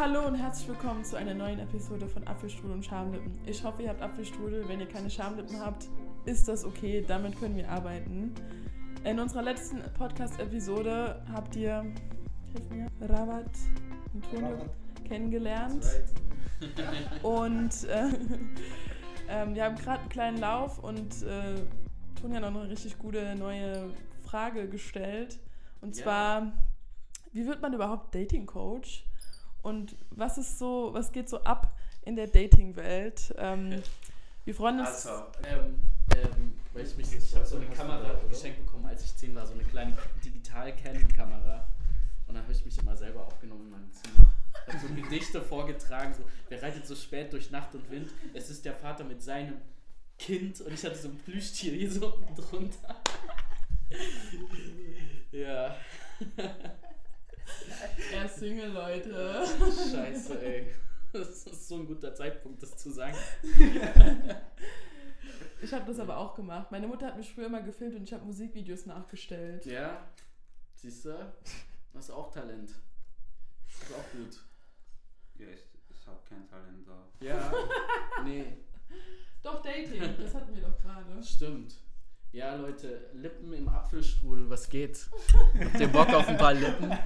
Hallo und herzlich willkommen zu einer neuen Episode von Apfelstrudel und Schamlippen. Ich hoffe, ihr habt Apfelstrudel. Wenn ihr keine Schamlippen habt, ist das okay. Damit können wir arbeiten. In unserer letzten Podcast-Episode habt ihr, hilf mir, Rabat Antonio kennengelernt. Und äh, ähm, wir haben gerade einen kleinen Lauf und äh, Toni hat noch eine richtig gute neue Frage gestellt. Und zwar, wie wird man überhaupt Dating Coach? Und was ist so, was geht so ab in der Dating-Welt? Ähm, wir freuen uns. Also, ähm, ähm, ich mich, ich habe so eine Kamera geschenkt bekommen, als ich 10 war, so eine kleine Digital-Canon-Kamera. Und dann habe ich mich immer selber aufgenommen in meinem Zimmer. Ich habe so Gedichte vorgetragen, so, wer reitet so spät durch Nacht und Wind? Es ist der Vater mit seinem Kind und ich hatte so ein Plüschtier hier so unten drunter. ja, Er ist Single, Leute. scheiße, ey. Das ist so ein guter Zeitpunkt, das zu sagen. Ich habe das aber auch gemacht. Meine Mutter hat mich früher immer gefilmt und ich habe Musikvideos nachgestellt. Ja, siehst du? Das ist auch Talent. Das ist auch gut. Ja, ich, ich habe kein Talent da. Ja, nee, Doch, Dating, das hatten wir doch gerade. stimmt. Ja, Leute, Lippen im Apfelstrudel, was geht? Habt ihr Bock auf ein paar Lippen?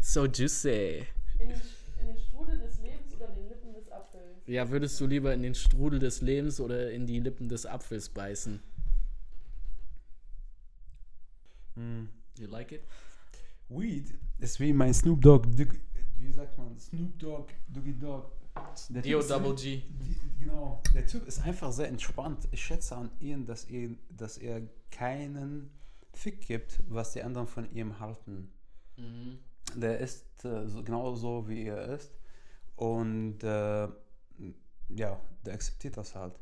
So juicy. In den, in den Strudel des Lebens oder in den Lippen des Apfels? Ja, würdest du lieber in den Strudel des Lebens oder in die Lippen des Apfels beißen? You like it? Weed ist wie mein Snoop Dogg. Wie sagt man? Snoop Dogg, Doggy Dogg. Der Typ Dio ist- Double G. Genau. Der Typ ist einfach sehr entspannt. Ich schätze an ihn, dass er, dass er keinen Fick gibt, was die anderen von ihm halten. Mhm. Der ist äh, so, genau so, wie er ist. Und äh, ja, der akzeptiert das halt.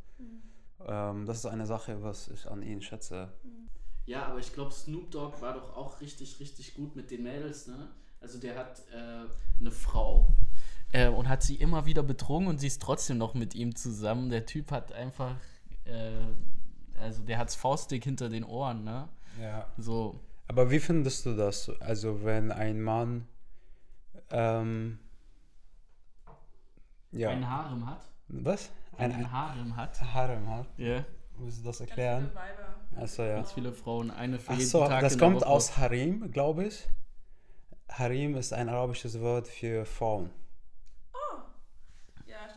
Ähm, das ist eine Sache, was ich an ihn schätze. Ja, aber ich glaube, Snoop Dogg war doch auch richtig, richtig gut mit den Mädels, ne? Also der hat äh, eine Frau äh, und hat sie immer wieder betrogen und sie ist trotzdem noch mit ihm zusammen. Der Typ hat einfach, äh, also der hat's faustdick hinter den Ohren, ne? Ja. So, Aber wie findest du das? Also wenn ein Mann ähm, ja. ein Harem hat. was? Ein, Ein, Harem hat. Harem hat. Ja. Willst du das Ganz erklären? viele Weiber. Achso, ja. Ganz viele Frauen, eine für jeden Achso, Tag das kommt aus Harim, glaube ich. Harim ist ein arabisches Wort für Frauen.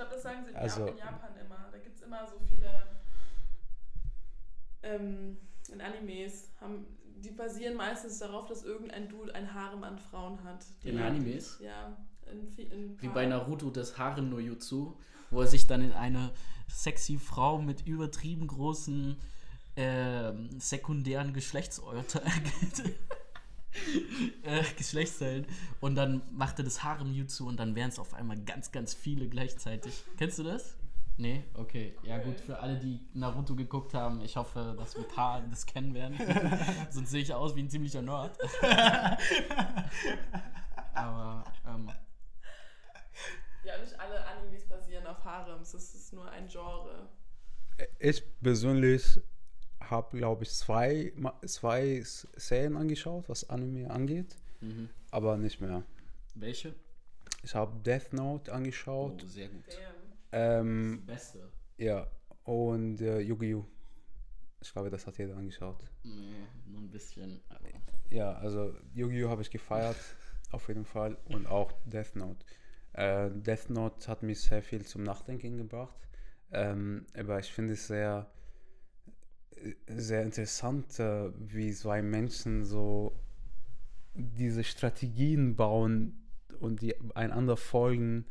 Glaube, das sagen sie in, Also- in Japan immer. Da gibt es immer so viele ähm, in Animes. Haben, die basieren meistens darauf, dass irgendein Dude ein Harem an Frauen hat. In Animes? Ja. In, in Wie bei Naruto das Harem no Jutsu, wo er sich dann in eine sexy Frau mit übertrieben großen ähm, sekundären Geschlechtsorte äh, Geschlechtsteilen und dann macht er das Harem Jutsu und dann wären es auf einmal ganz, ganz viele gleichzeitig. Kennst du das? Nee? Okay. Ja gut, für alle, die Naruto geguckt haben, ich hoffe, dass ein paar das kennen werden. Sonst sehe ich aus wie ein ziemlicher Nerd. Aber ähm, Ja, nicht alle Animes basieren auf Harems. Das ist nur ein Genre. Ich persönlich habe, glaube ich, zwei, zwei Serien angeschaut, was Anime angeht, mhm. aber nicht mehr. welche? Ich habe Death Note Oh, angeschaut. sehr gut. Ähm, Beste. ja, und äh, Yu-Gi-Oh! Ich glaube, das hat jeder angeschaut. Nee, nur ein bisschen. Aber Ja, also Yu-Gi-Oh! habe ich gefeiert, auf jeden Fall. Und auch Death Note. Äh, Death Note hat mich sehr viel zum Nachdenken gebracht. Ähm, aber ich finde es sehr, sehr interessant, äh, wie zwei Menschen so diese Strategien bauen und die einander folgen.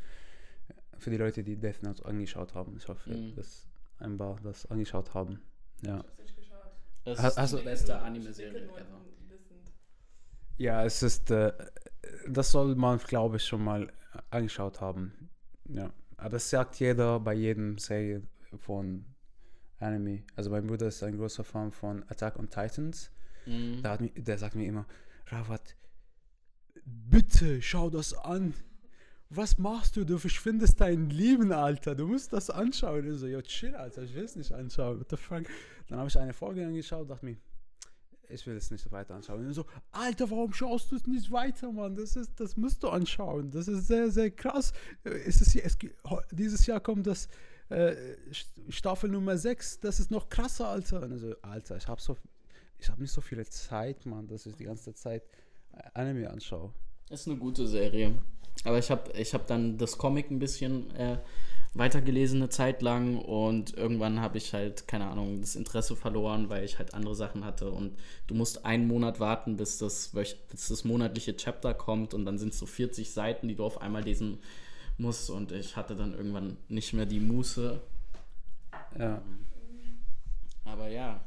Für die Leute, die Death Note angeschaut haben. Ich hoffe, Mhm. dass ein paar das angeschaut haben. Ja. Das Ha- ist hast die beste Anime-Serie ever. Ja, es ist, äh, das soll man, glaube ich, schon mal angeschaut haben. Ja, aber das sagt jeder bei jedem Serie von Anime. Also mein Bruder ist ein großer Fan von Attack on Titans. Mhm. Der, hat mir, der sagt mir immer, Rawat, bitte schau das an. Was machst du? Du verschwindest dein Leben, Alter. Du musst das anschauen. Ich so, ja, chill, Alter. Ich will es nicht anschauen. What the fuck? Dann habe ich eine Folge angeschaut, dachte mir, ich will es nicht weiter anschauen. Und so, Alter, warum schaust du es nicht weiter, Mann? Das ist, das musst du anschauen. Das ist sehr, sehr krass. Es ist, es, dieses Jahr kommt das äh, Staffel Nummer 6. Das ist noch krasser, Alter. Und so, Alter, ich habe so, ich habe nicht so viele Zeit, Mann, dass ich die ganze Zeit Anime anschaue. Ist eine gute Serie. Aber ich habe ich hab dann das Comic ein bisschen äh, weitergelesen eine Zeit lang und irgendwann habe ich halt, keine Ahnung, das Interesse verloren, weil ich halt andere Sachen hatte und du musst einen Monat warten, bis das, bis das monatliche Chapter kommt und dann sind es so 40 Seiten, die du auf einmal lesen musst und ich hatte dann irgendwann nicht mehr die Muße. Ja. Aber ja.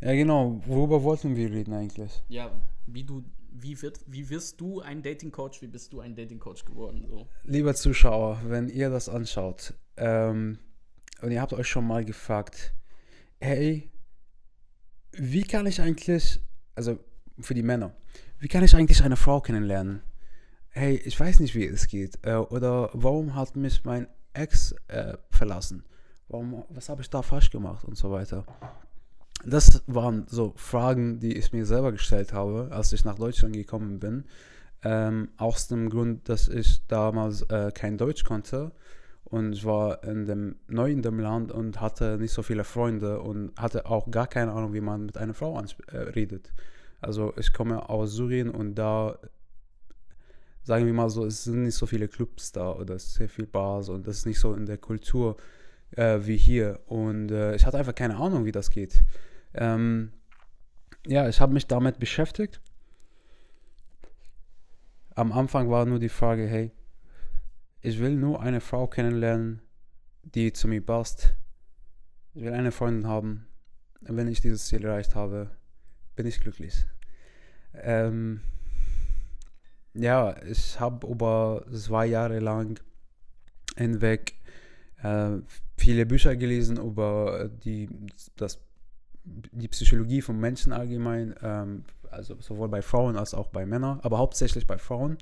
Ja, genau. Worüber wollten wir reden eigentlich? Ja, wie du wie, wird, wie wirst du ein Dating-Coach? Wie bist du ein Dating-Coach geworden? So? Lieber Zuschauer, wenn ihr das anschaut ähm, und ihr habt euch schon mal gefragt, hey, wie kann ich eigentlich, also für die Männer, wie kann ich eigentlich eine Frau kennenlernen? Hey, ich weiß nicht, wie es geht. Äh, oder warum hat mich mein Ex äh, verlassen? Warum, was habe ich da falsch gemacht und so weiter? das waren so Fragen, die ich mir selber gestellt habe, als ich nach Deutschland gekommen bin. Ähm, aus dem Grund, dass ich damals äh, kein Deutsch konnte und ich war in dem, neu in dem Land und hatte nicht so viele Freunde und hatte auch gar keine Ahnung, wie man mit einer Frau äh, redet. Also ich komme aus Syrien und da, sagen wir mal so, es sind nicht so viele Clubs da oder sehr viel Bars und das ist nicht so in der Kultur äh, wie hier. Und äh, ich hatte einfach keine Ahnung, wie das geht. Ähm, ja, ich habe mich damit beschäftigt. Am Anfang war nur die Frage, hey, ich will nur eine Frau kennenlernen, die zu mir passt. Ich will eine Freundin haben. Und wenn ich dieses Ziel erreicht habe, bin ich glücklich. Ähm, ja, ich habe über zwei Jahre lang hinweg äh, viele Bücher gelesen über die, das die Psychologie von Menschen allgemein, ähm, also sowohl bei Frauen als auch bei Männern, aber hauptsächlich bei Frauen,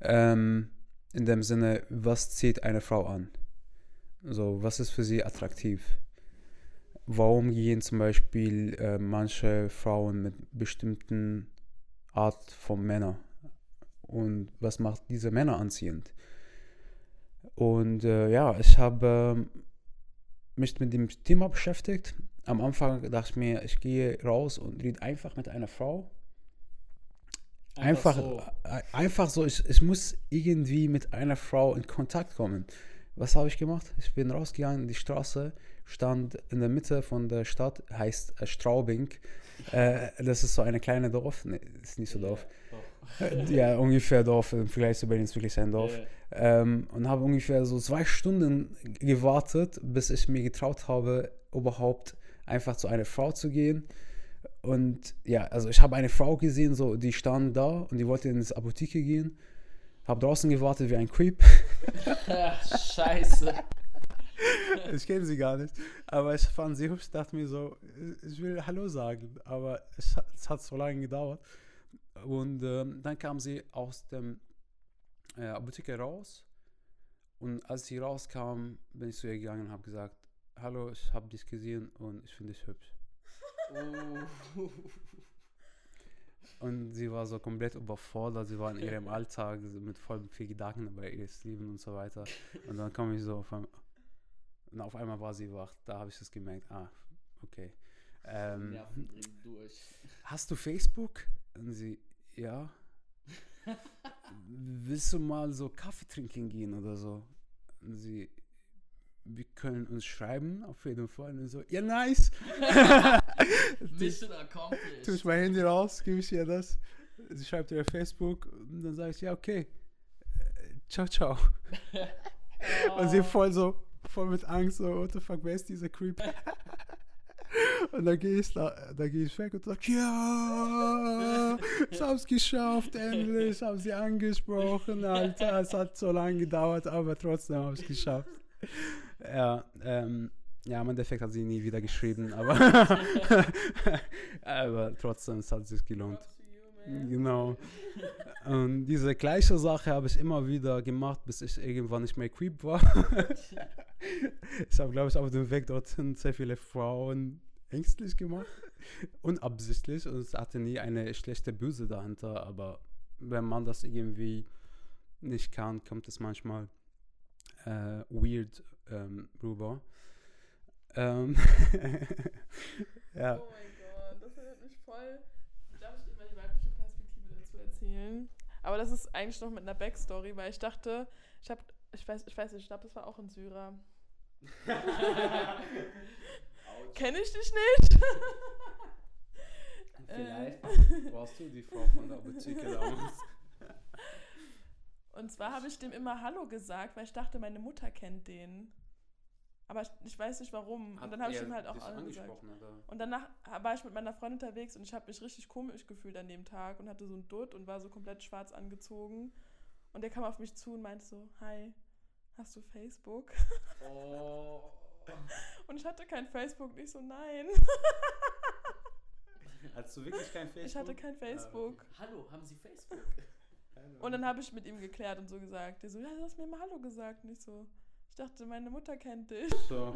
ähm, in dem Sinne, was zieht eine Frau an? So, was ist für sie attraktiv? Warum gehen zum Beispiel äh, manche Frauen mit bestimmten Art von Männern? Und was macht diese Männer anziehend? Und äh, ja, ich habe äh, mich mit dem Thema beschäftigt am Anfang dachte ich mir, ich gehe raus und rede einfach mit einer Frau. Einfach, einfach so, äh, einfach so ich, ich muss irgendwie mit einer Frau in Kontakt kommen. Was habe ich gemacht? Ich bin rausgegangen in die Straße, stand in der Mitte von der Stadt, heißt äh, Straubing. Äh, das ist so eine kleine Dorf, nee, ist nicht so Dorf. Ja, ja ungefähr Dorf, im Vergleich zu Berlin ist wirklich ein Dorf. Yeah. Ähm, und habe ungefähr so zwei Stunden gewartet, bis ich mir getraut habe, überhaupt einfach zu einer Frau zu gehen. Und ja, also ich habe eine Frau gesehen, so, die stand da und die wollte ins Apotheke gehen. Habe draußen gewartet wie ein Creep. Scheiße. ich kenne sie gar nicht. Aber ich fand sie hübsch, dachte mir so, ich will Hallo sagen. Aber es hat so lange gedauert. Und ähm, dann kam sie aus dem äh, Apotheke raus. Und als sie rauskam, bin ich zu ihr gegangen und habe gesagt, hallo, ich habe dich gesehen und ich finde dich hübsch. Oh. Und sie war so komplett überfordert, sie war in ihrem Alltag mit voll viel Gedanken über ihr Leben und so weiter. Und dann kam ich so auf einmal, und auf einmal war sie wach, da habe ich es gemerkt, ah, okay. Ähm, hast du Facebook? Und sie, ja. Willst du mal so Kaffee trinken gehen oder so? Und sie, wir können uns schreiben, auf jeden Fall. Und so, ja, nice. Mission accomplished. Tue ich mein Handy raus, gebe ich ihr das. Sie schreibt ihr Facebook und dann sage ich, ja, okay. Ciao, ciao. oh. Und sie voll so, voll mit Angst, so, what the fuck, wer ist dieser Creep? Und dann gehe ich, da, geh ich weg und sage, ja, ich hab's geschafft, endlich, ich habe sie angesprochen, Alter. Es hat so lange gedauert, aber trotzdem habe ich es geschafft. Ja, ähm, ja, im Endeffekt hat sie nie wieder geschrieben, aber, aber trotzdem, es hat sich gelohnt. Genau. Und diese gleiche Sache habe ich immer wieder gemacht, bis ich irgendwann nicht mehr creep war. ich habe, glaube ich, auf dem Weg dorthin sehr viele Frauen ängstlich gemacht. unabsichtlich und es hatte nie eine schlechte Böse dahinter, aber wenn man das irgendwie nicht kann, kommt es manchmal äh, weird ähm, rüber. Ähm ja. Oh mein Gott, das erinnert mich voll. Darf ich dir mal die weibliche Perspektive dazu erzählen? Aber das ist eigentlich noch mit einer Backstory, weil ich dachte, ich habe, ich weiß, ich weiß nicht, ich glaube, das war auch ein Syrer. Kenne ich dich nicht? Vielleicht äh. warst du die Frau von der Apotheke damals. Und zwar habe ich dem immer Hallo gesagt, weil ich dachte, meine Mutter kennt den. Aber ich, ich weiß nicht warum. Und dann habe ich ihm halt auch gesagt. Und danach war ich mit meiner Freundin unterwegs und ich habe mich richtig komisch gefühlt an dem Tag und hatte so ein Dutt und war so komplett schwarz angezogen. Und der kam auf mich zu und meinte so, hi, hast du Facebook? Oh. Und ich hatte kein Facebook, nicht so, nein. Hattest du wirklich kein Facebook? Ich hatte kein Facebook. Ah, okay. Hallo, haben Sie Facebook? Und dann habe ich mit ihm geklärt und so gesagt. Der so, ja, du hast mir mal Hallo gesagt. Nicht so. Ich dachte, meine Mutter kennt dich. So.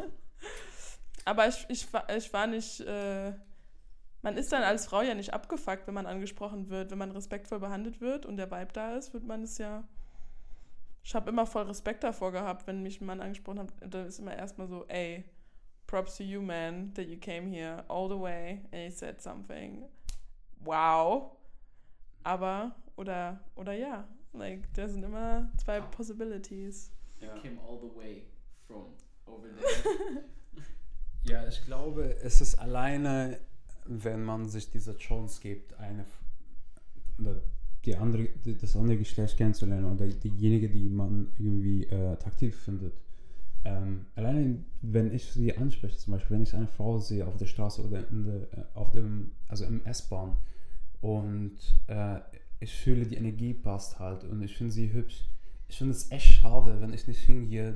Aber ich, ich, ich war nicht. Äh, man ist dann als Frau ja nicht abgefuckt, wenn man angesprochen wird. Wenn man respektvoll behandelt wird und der Vibe da ist, wird man es ja. Ich habe immer voll Respekt davor gehabt, wenn mich ein Mann angesprochen hat. Dann ist immer erstmal so, ey, props to you, man, that you came here all the way and you said something. Wow. Aber, oder, oder ja, like, da sind immer zwei Possibilities. You came all the way from over there. ja, ich glaube, es ist alleine, wenn man sich diese Chance gibt, eine oder die andere, das andere Geschlecht kennenzulernen oder diejenige, die man irgendwie äh, attraktiv findet. Ähm, alleine, wenn ich sie anspreche, zum Beispiel, wenn ich eine Frau sehe auf der Straße oder der, äh, auf dem, also im S-Bahn und äh, ich fühle, die Energie passt halt und ich finde sie hübsch, ich finde es echt schade, wenn ich nicht hingehe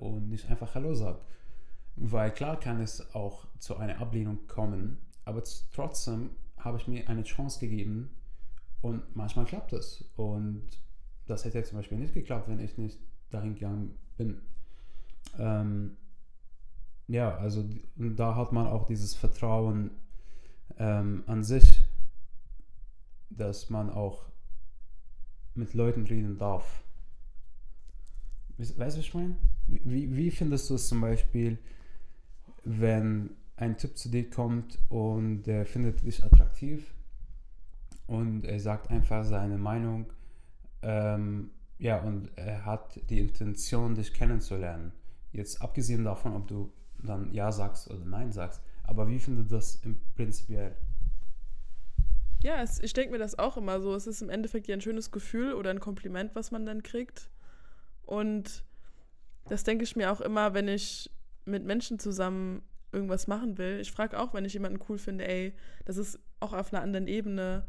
und nicht einfach Hallo sage. Weil klar kann es auch zu einer Ablehnung kommen, aber trotzdem habe ich mir eine Chance gegeben und manchmal klappt es. Und das hätte zum Beispiel nicht geklappt, wenn ich nicht dahin gegangen bin. Ähm, ja, also da hat man auch dieses Vertrauen ähm, an sich, dass man auch mit Leuten reden darf. Weißt du, was ich meine? Wie, wie findest du es zum Beispiel, wenn ein Typ zu dir kommt und der findet dich attraktiv und er sagt einfach seine Meinung, ähm, ja, und er hat die Intention, dich kennenzulernen. Jetzt abgesehen davon, ob du dann Ja sagst oder Nein sagst, aber wie findest du das im prinzipiell? Ja, es, ich denke mir das auch immer so. Es ist im Endeffekt ja ein schönes Gefühl oder ein Kompliment, was man dann kriegt. Und das denke ich mir auch immer, wenn ich mit Menschen zusammen irgendwas machen will. Ich frage auch, wenn ich jemanden cool finde, ey, das ist auch auf einer anderen Ebene.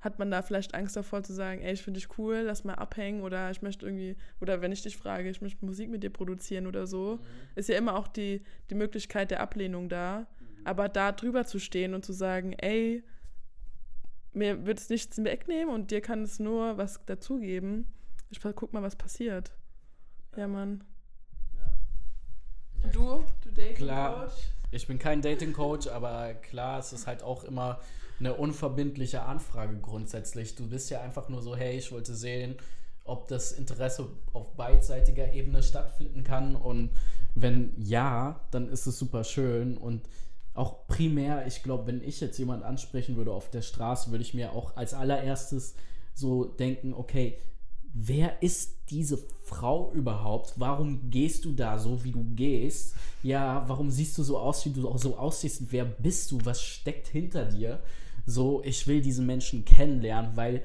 Hat man da vielleicht Angst davor zu sagen, ey, ich finde dich cool, lass mal abhängen oder ich möchte irgendwie, oder wenn ich dich frage, ich möchte Musik mit dir produzieren oder so, mhm. ist ja immer auch die, die Möglichkeit der Ablehnung da. Mhm. Aber da drüber zu stehen und zu sagen, ey, mir wird es nichts wegnehmen und dir kann es nur was dazugeben, ich guck mal, was passiert. Ja, Mann. Ja. Du? Du Dating klar, Coach? Ich bin kein Dating Coach, aber klar, es ist halt auch immer eine unverbindliche Anfrage grundsätzlich. Du bist ja einfach nur so, hey, ich wollte sehen, ob das Interesse auf beidseitiger Ebene stattfinden kann. Und wenn ja, dann ist es super schön. Und auch primär, ich glaube, wenn ich jetzt jemanden ansprechen würde auf der Straße, würde ich mir auch als allererstes so denken, okay, wer ist diese Frau überhaupt? Warum gehst du da so, wie du gehst? Ja, warum siehst du so aus, wie du auch so aussiehst? Wer bist du? Was steckt hinter dir? So, ich will diese Menschen kennenlernen, weil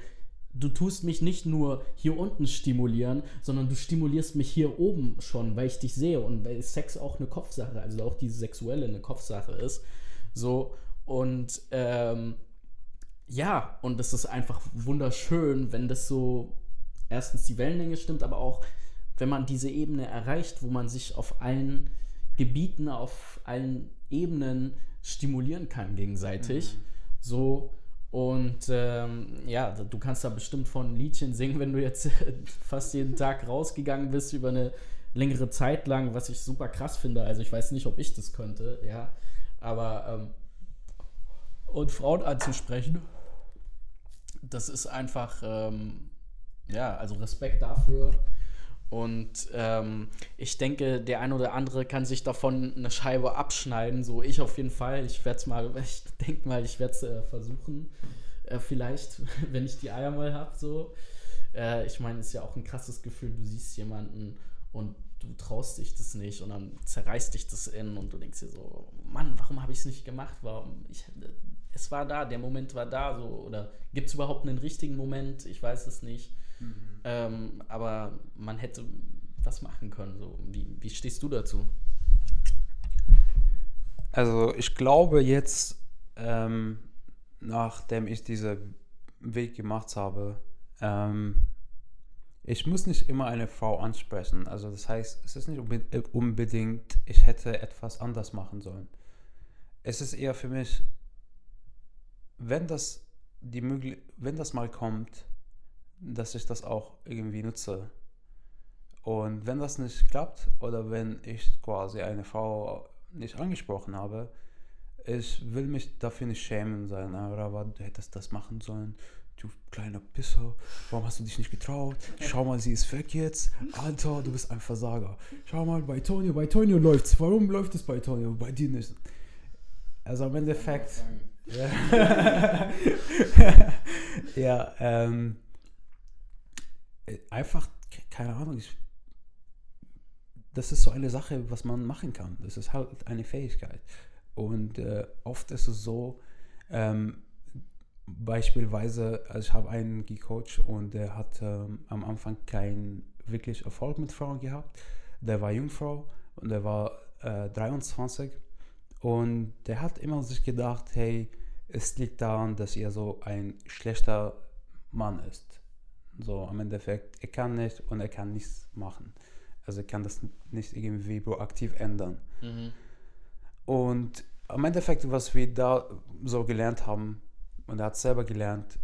du tust mich nicht nur hier unten stimulieren, sondern du stimulierst mich hier oben schon, weil ich dich sehe und weil Sex auch eine Kopfsache, also auch diese sexuelle eine Kopfsache ist. So, und ähm, ja, und es ist einfach wunderschön, wenn das so erstens die Wellenlänge stimmt, aber auch, wenn man diese Ebene erreicht, wo man sich auf allen Gebieten, auf allen Ebenen stimulieren kann gegenseitig. Mhm. So, und ähm, ja, du kannst da bestimmt von Liedchen singen, wenn du jetzt fast jeden Tag rausgegangen bist über eine längere Zeit lang, was ich super krass finde. Also ich weiß nicht, ob ich das könnte, ja. Aber ähm, und Frauen anzusprechen. Das ist einfach, ähm, ja, also Respekt dafür. Und ähm, ich denke, der ein oder andere kann sich davon eine Scheibe abschneiden. So ich auf jeden Fall. Ich werde es mal, ich denke mal, ich werde es äh, versuchen. Äh, vielleicht, wenn ich die Eier mal habe. So. Äh, ich meine, es ist ja auch ein krasses Gefühl. Du siehst jemanden und du traust dich das nicht und dann zerreißt dich das in und du denkst dir so, Mann, warum habe ich es nicht gemacht? Warum? Ich, es war da, der Moment war da. So. Oder gibt es überhaupt einen richtigen Moment? Ich weiß es nicht. Mhm. Ähm, aber man hätte was machen können. So. Wie, wie stehst du dazu? Also ich glaube jetzt, ähm, nachdem ich diesen Weg gemacht habe, ähm, ich muss nicht immer eine Frau ansprechen. Also das heißt, es ist nicht unbedingt, ich hätte etwas anders machen sollen. Es ist eher für mich, wenn das die wenn das mal kommt, dass ich das auch irgendwie nutze. Und wenn das nicht klappt oder wenn ich quasi eine Frau nicht angesprochen habe, ich will mich dafür nicht schämen sein, aber du hättest das machen sollen. Du kleiner Pisser, warum hast du dich nicht getraut? Schau mal, sie ist weg jetzt. Alter, du bist ein Versager. Schau mal, bei Tonio, bei Tonio läuft's. Warum läuft es bei Tonio, bei dir nicht? Also im Endeffekt. Ja, ja ähm, einfach, keine Ahnung, ich, das ist so eine Sache, was man machen kann. Das ist halt eine Fähigkeit. Und äh, oft ist es so, ähm, beispielsweise, also ich habe einen gecoacht und der hat ähm, am Anfang keinen wirklich Erfolg mit Frauen gehabt. Der war Jungfrau und der war äh, 23 und der hat immer sich gedacht, hey, es liegt daran, dass er so ein schlechter Mann ist. So am Endeffekt, er kann nicht und er kann nichts machen. Also er kann das nicht irgendwie proaktiv ändern. Mhm. Und am Endeffekt, was wir da so gelernt haben, und er hat selber gelernt,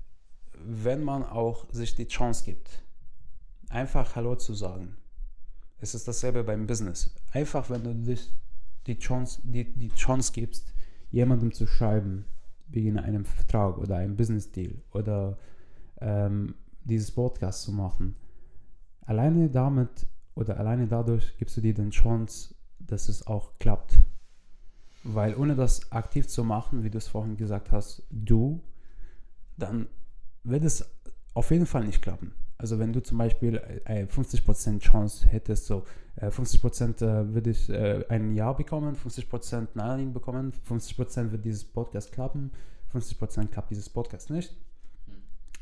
wenn man auch sich die Chance gibt, einfach Hallo zu sagen. Es ist dasselbe beim Business. Einfach, wenn du dich die Chance, die, die Chance gibst, jemandem zu schreiben, wegen einem Vertrag oder einem Business Deal oder ähm, dieses Podcast zu machen. Alleine damit oder alleine dadurch gibst du dir die Chance, dass es auch klappt. Weil ohne das aktiv zu machen, wie du es vorhin gesagt hast, du, dann wird es auf jeden Fall nicht klappen. Also wenn du zum Beispiel eine 50% Chance hättest, so 50% äh, äh, würde ich äh, ein Ja bekommen, 50% Nein bekommen, 50% wird dieses Podcast klappen, 50% klappt dieses Podcast nicht.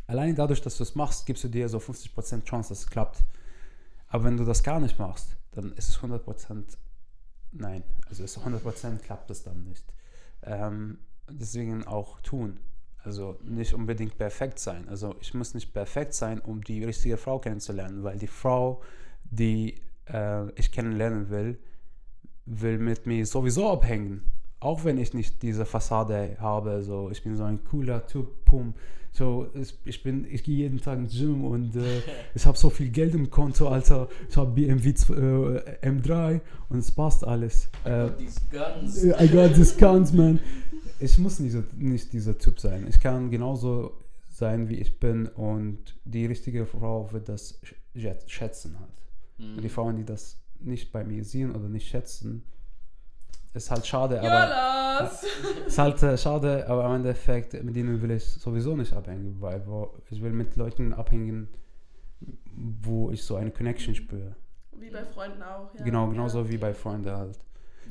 Allein dadurch, dass du es machst, gibst du dir so 50% Chance, dass es klappt. Aber wenn du das gar nicht machst, dann ist es 100% nein. Also ist 100% klappt es dann nicht. Ähm, deswegen auch tun. Also nicht unbedingt perfekt sein. Also ich muss nicht perfekt sein, um die richtige Frau kennenzulernen, weil die Frau, die äh, ich kennenlernen will, will mit mir sowieso abhängen. Auch wenn ich nicht diese Fassade habe, so ich bin so ein cooler Typ, pum, so, ich bin, ich gehe jeden Tag ins Gym und äh, ich habe so viel Geld im Konto, Alter. Ich habe BMW äh, M3 und es passt alles. I got these guns. I got these guns, man. Ich muss nicht, nicht dieser Typ sein. Ich kann genauso sein, wie ich bin und die richtige Frau wird das schätzen halt. Mhm. Und die Frauen, die das nicht bei mir sehen oder nicht schätzen, ist halt schade, aber. Jonas! Ist halt äh, schade, aber im Endeffekt, mit denen will ich sowieso nicht abhängen, weil wo, ich will mit Leuten abhängen, wo ich so eine Connection spüre. Wie bei Freunden auch, ja. Genau, genauso ja. wie bei Freunden halt.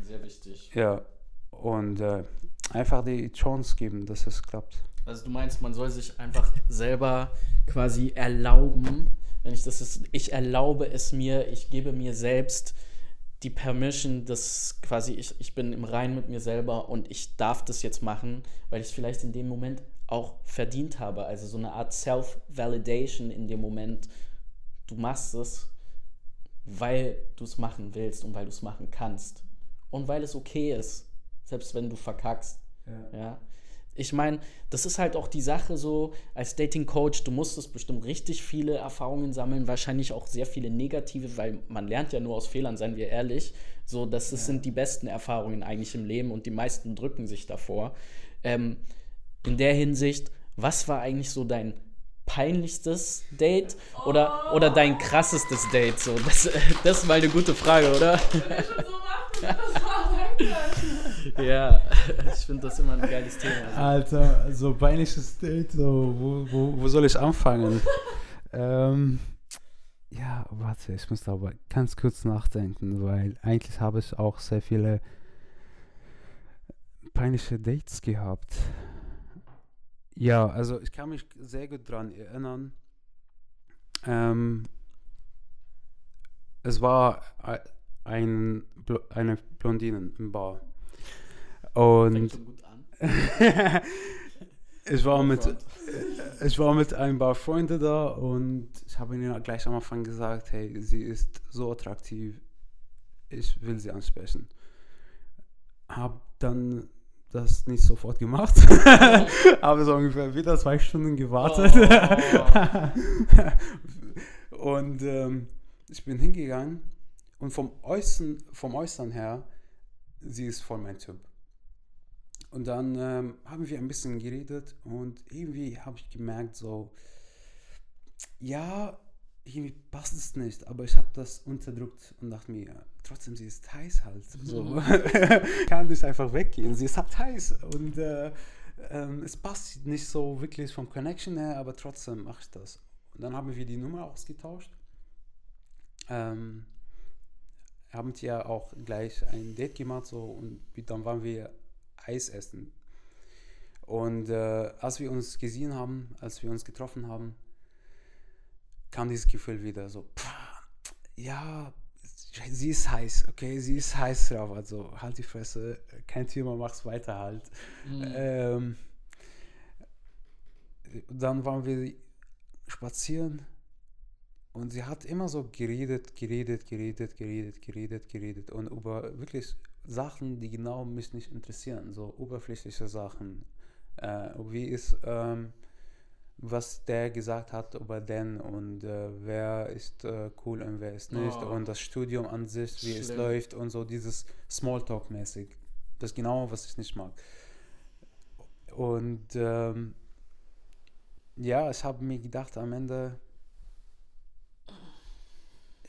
Sehr wichtig. Ja. Und äh, einfach die Chance geben, dass es klappt. Also du meinst, man soll sich einfach selber quasi erlauben, wenn ich das ist, ich erlaube es mir, ich gebe mir selbst die Permission, dass quasi ich, ich bin im Rein mit mir selber und ich darf das jetzt machen, weil ich es vielleicht in dem Moment auch verdient habe. Also so eine Art Self-Validation in dem Moment, du machst es, weil du es machen willst und weil du es machen kannst. Und weil es okay ist, selbst wenn du verkackst. Ja. ja? Ich meine, das ist halt auch die Sache so, als Dating-Coach, du musstest bestimmt richtig viele Erfahrungen sammeln, wahrscheinlich auch sehr viele negative, weil man lernt ja nur aus Fehlern, seien wir ehrlich. So, das, das ja. sind die besten Erfahrungen eigentlich im Leben und die meisten drücken sich davor. Ähm, in der Hinsicht, was war eigentlich so dein peinlichstes Date oder, oder dein krassestes Date? So, das, das ist mal eine gute Frage, oder? Wenn ich schon so mache, das war danke. Ja, ich finde das immer ein geiles Thema. Alter, so peinliches Date, so, wo, wo, wo soll ich anfangen? ähm, ja, warte, ich muss aber ganz kurz nachdenken, weil eigentlich habe ich auch sehr viele peinliche Dates gehabt. Ja, also ich kann mich sehr gut daran erinnern. Ähm, es war ein, eine Blondine im Bar. Und ich war mit ich war mit ein paar Freunden da und ich habe ihnen gleich am Anfang gesagt, hey, sie ist so attraktiv, ich will sie ansprechen. Hab dann das nicht sofort gemacht. Habe so ungefähr wieder zwei Stunden gewartet. Oh. und ähm, ich bin hingegangen und vom Äußern, vom Äußern her, sie ist voll mein Typ. Und dann ähm, haben wir ein bisschen geredet und irgendwie habe ich gemerkt, so, ja, irgendwie passt es nicht, aber ich habe das unterdrückt und dachte mir, trotzdem, sie ist heiß halt. So. Mhm. Kann nicht einfach weggehen. Sie ist halt heiß und äh, ähm, es passt nicht so wirklich vom Connection her, aber trotzdem mache ich das. Und dann haben wir die Nummer ausgetauscht. Ähm, haben ja auch gleich ein Date gemacht so und dann waren wir Eis essen. Und äh, als wir uns gesehen haben, als wir uns getroffen haben, kam dieses Gefühl wieder so, ja, sie ist heiß, okay, sie ist heiß drauf, also halt die Fresse, kein Thema, mach's weiter halt. Mhm. Ähm, dann waren wir spazieren und sie hat immer so geredet, geredet, geredet, geredet, geredet, geredet und über wirklich Sachen, die genau mich nicht interessieren, so oberflächliche Sachen. Äh, wie ist ähm, was der gesagt hat über den und äh, wer ist äh, cool und wer ist nicht oh. und das Studium an sich, wie Schlimm. es läuft und so dieses Smalltalk-mäßig. Das ist genau, was ich nicht mag. Und ähm, ja, ich habe mir gedacht am Ende,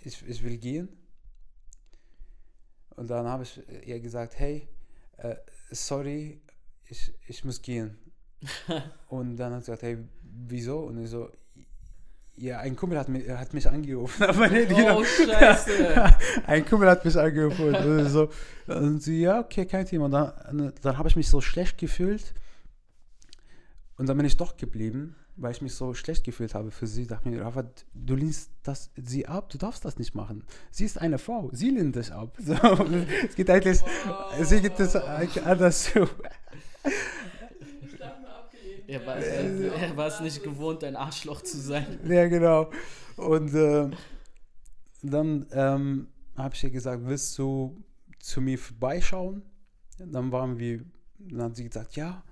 ich, ich will gehen. Und dann habe ich ihr gesagt, hey, äh, sorry, ich, ich muss gehen. und dann hat sie gesagt, hey, wieso? Und ich so, ja, ein Kumpel hat mich, hat mich angerufen. Oh, Scheiße. ein Kumpel hat mich angerufen. und, so, und sie, ja, okay, kein Thema. Und dann, dann habe ich mich so schlecht gefühlt. Und dann bin ich doch geblieben, weil ich mich so schlecht gefühlt habe für sie. Ich dachte mir, Rafa, du lehnst das, sie ab, du darfst das nicht machen. Sie ist eine Frau, sie lehnt dich ab. So, es geht eigentlich, wow. sie geht das anders zu. Er war, er, er war es nicht gewohnt, ein Arschloch zu sein. Ja, genau. Und äh, dann ähm, habe ich ihr gesagt, willst du zu mir vorbeischauen? Dann waren wir, dann hat sie gesagt, ja,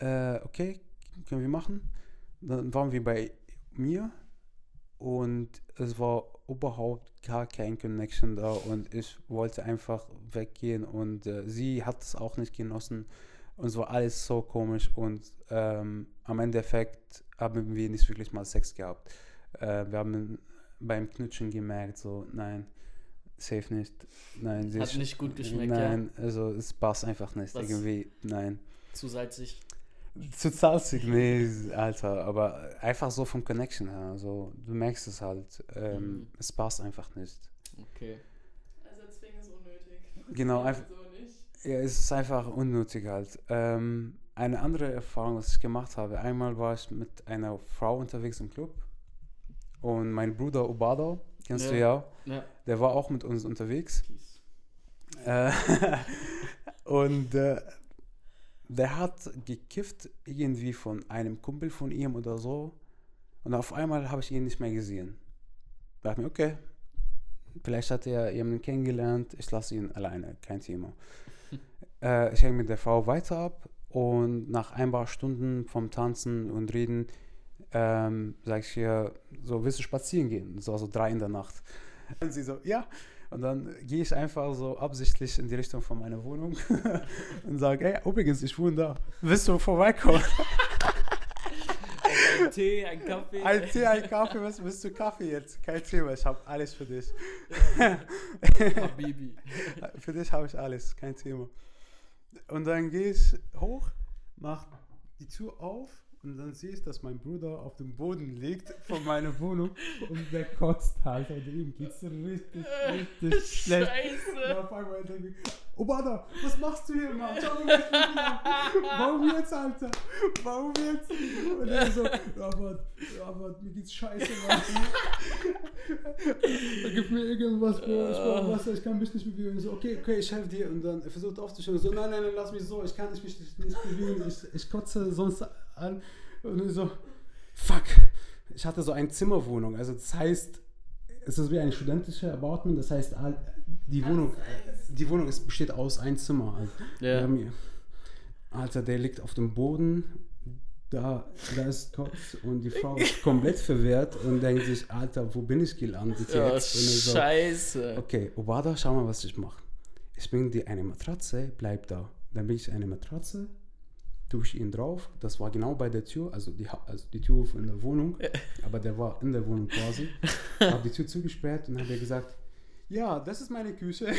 äh, okay, können wir machen. Dann waren wir bei mir und es war überhaupt gar kein Connection da und ich wollte einfach weggehen und äh, sie hat es auch nicht genossen und es war alles so komisch und ähm, am Endeffekt haben wir nicht wirklich mal Sex gehabt. Äh, wir haben beim Knutschen gemerkt, so, nein, safe nicht. Nein, Hat nicht gut geschmeckt, Nein, ja. also es passt einfach nicht. Was? Irgendwie, nein. Zu salzig? Zu salzig, nee, Alter, aber einfach so vom Connection her. Also, du merkst es halt. Ähm, mhm. Es passt einfach nicht. Okay. Also, Zwingen ist unnötig. Genau, einfach. So ja, es ist einfach unnötig halt. Ähm, eine andere Erfahrung, was ich gemacht habe, einmal war ich mit einer Frau unterwegs im Club und mein Bruder Obado, kennst ja. du ja, ja, der war auch mit uns unterwegs. Äh, und äh, der hat gekifft irgendwie von einem Kumpel von ihm oder so und auf einmal habe ich ihn nicht mehr gesehen. Da dachte mir, okay, vielleicht hat er jemanden kennengelernt, ich lasse ihn alleine, kein Thema. Äh, ich hänge mit der Frau weiter ab und nach ein paar Stunden vom Tanzen und Reden ähm, sage ich ihr, so willst du spazieren gehen? So also drei in der Nacht. Und sie so, ja. Und dann gehe ich einfach so absichtlich in die Richtung von meiner Wohnung und sage, ey, übrigens, ich wohne da. Willst du vorbeikommen? Tee, ein Kaffee. Ein Tee, ein Kaffee, was willst du Kaffee jetzt? Kein Thema, ich habe alles für dich. Habibi. für dich habe ich alles, kein Thema. Und dann gehe ich hoch, mach die Tür auf und dann sehe ich, dass mein Bruder auf dem Boden liegt von meiner Wohnung und der kotzt halt und ihm geht's richtig, richtig schlecht. Scheiße. Und auf einmal denke ich, Obada, was machst du hier, Mann? Schau mir das nicht an. Warum jetzt, Alter? Warum jetzt? Und er so, Rabat, Rabat, mir geht's scheiße, Mann. Gib mir irgendwas, Bro, ich brauche Wasser, ich kann mich nicht bewegen. Ich so, okay, okay, ich helfe dir. Und dann er versucht aufzustehen. So, nein, nein, nein, lass mich so, ich kann mich nicht, nicht bewegen. Ich, ich kotze sonst an. Und ich so, fuck. Ich hatte so eine Zimmerwohnung, also das heißt, es ist wie ein studentisches Apartment, das heißt, die Wohnung, die Wohnung ist, besteht aus ein Zimmer. Also, Ja. wir haben hier- Alter, der liegt auf dem Boden, da, da ist Kotz und die Frau ist komplett verwehrt und denkt sich, Alter, wo bin ich gelandet Oh, jetzt? So, scheiße. Okay, Obada, schau mal, was ich mache. Ich bringe dir eine Matratze, bleib da. Dann bringe ich eine Matratze, tue ich ihn drauf. Das war genau bei der Tür, also die, also die Tür in der Wohnung, aber der war in der Wohnung quasi. Habe die Tür zugesperrt und habe gesagt, ja, das ist meine Küche.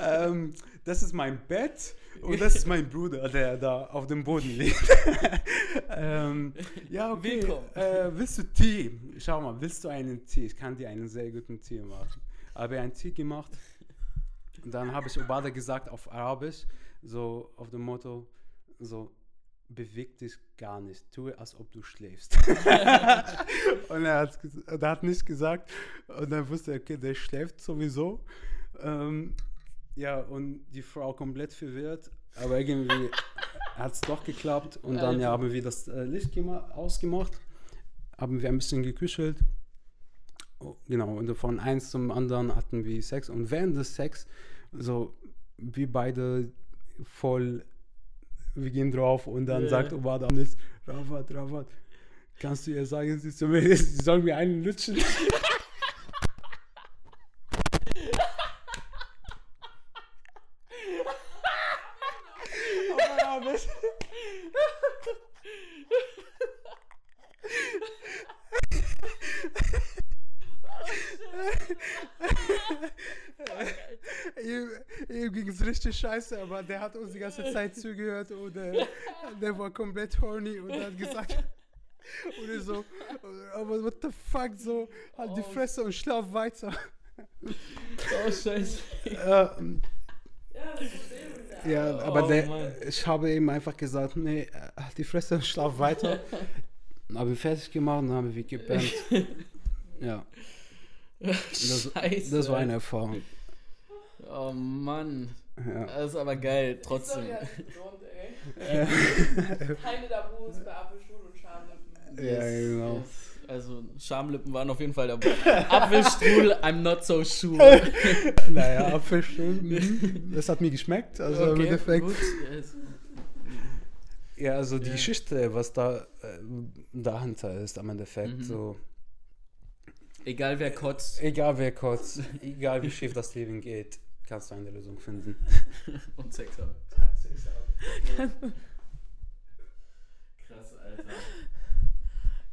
ähm, das ist mein Bett und das ist mein Bruder, der da auf dem Boden liegt. ähm, ja, okay. Äh, willst du Tee? Schau mal, willst du einen Tee? Ich kann dir einen sehr guten Tee machen. Habe einen Tee gemacht. Und dann habe ich Obada gesagt auf Arabisch, so auf dem Motto, so, beweg dich gar nicht, tue, als ob du schläfst. und er hat, er hat nicht gesagt, und dann wusste er, okay, der schläft sowieso. Ähm, ja, und die Frau komplett verwirrt, aber irgendwie hat es doch geklappt. Und dann ja, haben wir das äh, Licht gema- ausgemacht, haben wir ein bisschen gekuschelt. Oh, Genau, und von eins zum anderen hatten wir Sex. Und während des Sex, so, wir beide voll, wir gehen drauf und dann Ja. sagt Obada nichts, Ravat, Ravat, kannst du ihr sagen, sie soll mir, sie soll mir einen lutschen? Auf Arabisch. ihm, ihm ging es richtig scheiße, aber der hat uns die ganze Zeit zugehört und äh, der war komplett horny und hat gesagt, ich so, aber what the fuck, so, halt die Fresse und schlaf weiter. Oh, scheiße. Ähm, Ja, das ist eben ja, aber Oh, der, ich habe ihm einfach gesagt, nee, halt die Fresse und schlaf weiter. Dann habe ich fertig gemacht und haben wir gepennt. Ja, das, scheiße. das war eine Erfahrung. Oh Mann. Ja. Das ist aber geil, trotzdem. Gelohnt, ey. Keine Tabus bei Apfelstuhl und Schamlippen. Ja, genau. yes. Also, Schamlippen waren auf jeden Fall dabei. Apfelstrudel, I'm not so sure. Naja, Apfelstuhl, mhm. das hat mir geschmeckt. Also im Endeffekt. gut. Yes. Ja, also die Ja. Geschichte, was da äh, dahinter ist, am Endeffekt Mhm. so. Egal wer kotzt Egal wer kurz, egal wie schief das Leben geht, kannst du eine Lösung finden. und Sex haben. Krass, Alter.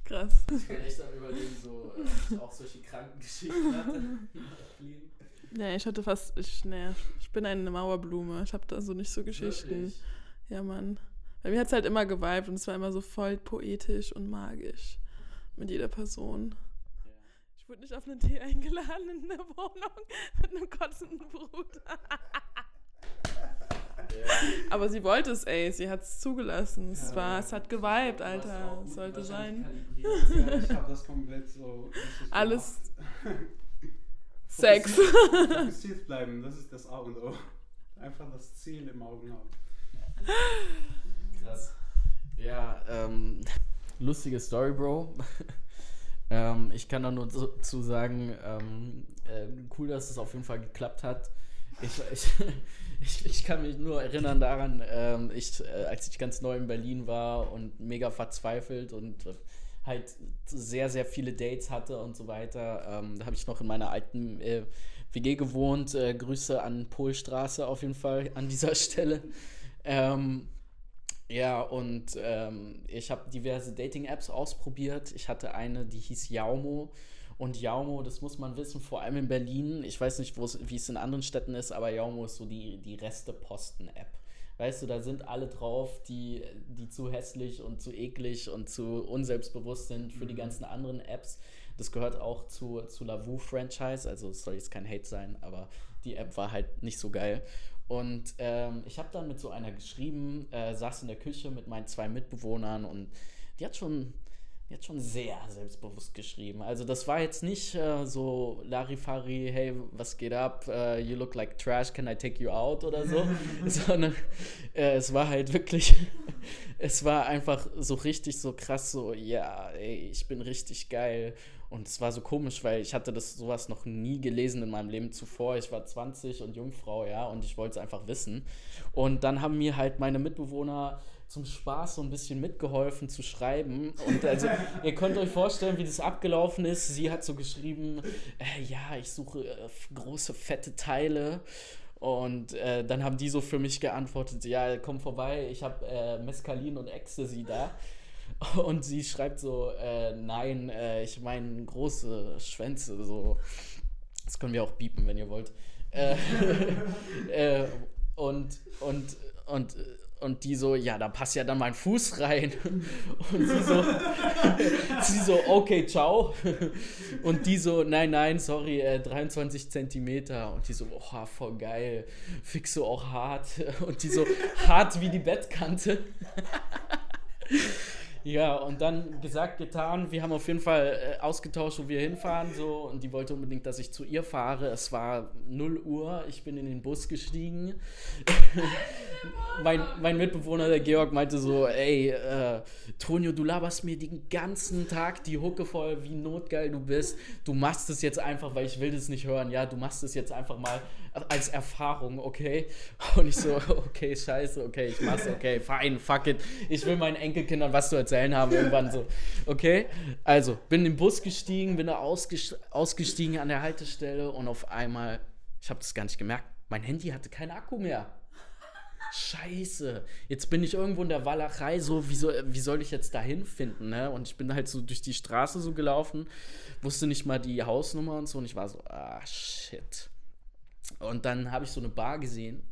Krass. Ich kann echt am überlegen, so, äh, auch solche kranken Geschichten hatte. Nee, ich hatte fast. Ich, nee, ich bin eine Mauerblume. Ich habe da so nicht so Geschichten. Wirklich? Ja, Mann. Bei mir hat es halt immer geweibt und es war immer so voll poetisch und magisch. Mit jeder Person. Wurde nicht auf einen Tee eingeladen in der Wohnung mit einem kotzenden Bruder. Aber sie wollte es, ey. Sie hat es zugelassen. Es, war, es hat geweibt, Alter. Es sollte sein. ich habe das komplett so. Alles Sex. Fokussiert bleiben, das ist das A und O. Einfach das Ziel im Augen haben. Krass. Ja, ähm, lustige Story, Bro. Ähm, ich kann da nur zu sagen, ähm, äh, cool, dass es auf jeden Fall geklappt hat. Ich, ich, ich, ich kann mich nur erinnern daran, ähm, ich, äh, als ich ganz neu in Berlin war und mega verzweifelt und äh, halt sehr, sehr viele Dates hatte und so weiter. Ähm, da habe ich noch in meiner alten äh, WG gewohnt. Äh, Grüße an Polstraße auf jeden Fall an dieser Stelle. Ähm, Ja, und ähm, ich habe diverse Dating-Apps ausprobiert. Ich hatte eine, die hieß Yaumo. Und Yaumo, das muss man wissen, vor allem in Berlin. Ich weiß nicht, wie es in anderen Städten ist, aber Yaumo ist so die, die Reste-Posten-App. Weißt du, da sind alle drauf, die, die zu hässlich und zu eklig und zu unselbstbewusst sind für mhm. die ganzen anderen Apps. Das gehört auch zu, zu Lavu-Franchise, also soll jetzt kein Hate sein, aber die App war halt nicht so geil. Und ähm, ich habe dann mit so einer geschrieben, äh, saß in der Küche mit meinen zwei Mitbewohnern und die hat schon hat schon sehr selbstbewusst geschrieben. Also das war jetzt nicht äh, so Larifari, hey, was geht ab? Uh, you look like trash, can I take you out oder so, sondern äh, es war halt wirklich, es war einfach so richtig so krass so, ja, ey, ich bin richtig geil. Und es war so komisch, weil ich hatte das sowas noch nie gelesen in meinem Leben zuvor. Ich war 20 und Jungfrau, ja, und ich wollte es einfach wissen. Und dann haben mir halt meine Mitbewohner zum Spaß so ein bisschen mitgeholfen zu schreiben. Und also, ihr könnt euch vorstellen, wie das abgelaufen ist. Sie hat so geschrieben, äh, ja, ich suche äh, große, fette Teile. Und äh, dann haben die so für mich geantwortet, ja, komm vorbei, ich habe äh, Mescalin und Ecstasy da. Und sie schreibt so, äh, nein, äh, ich meine große Schwänze, so. Das können wir auch biepen, wenn ihr wollt. und, und, und und die so, ja, da passt ja dann mein Fuß rein. Und sie so, sie so, okay, ciao. Und die so, nein, nein, sorry, äh, 23 Zentimeter. Und die so, oh, voll geil. Fix so auch hart. Und die so, hart wie die Bettkante. Ja, und dann gesagt, getan. Wir haben auf jeden Fall äh, ausgetauscht, wo wir hinfahren. So, und die wollte unbedingt, dass ich zu ihr fahre. Es war 0 Uhr. Ich bin in den Bus gestiegen. mein, mein Mitbewohner, der Georg, meinte so: Ey, äh, Tonio, du laberst mir den ganzen Tag die Hucke voll, wie notgeil du bist. Du machst es jetzt einfach, weil ich will das nicht hören. Ja, du machst es jetzt einfach mal als Erfahrung, okay? Und ich so: Okay, scheiße, okay, ich mach's, okay, fine, fuck it. Ich will meinen Enkelkindern was zu erzählen erzählen haben irgendwann so. Okay? Also, bin in den Bus gestiegen, bin da ausgestiegen an der Haltestelle und auf einmal, ich habe das gar nicht gemerkt, mein Handy hatte keinen Akku mehr. Scheiße, jetzt bin ich irgendwo in der Walachei, so, wie, so, wie soll ich jetzt dahin finden, ne? Und ich bin halt so durch die Straße so gelaufen, wusste nicht mal die Hausnummer und so und ich war so, ah, shit. Und dann habe ich so eine Bar gesehen,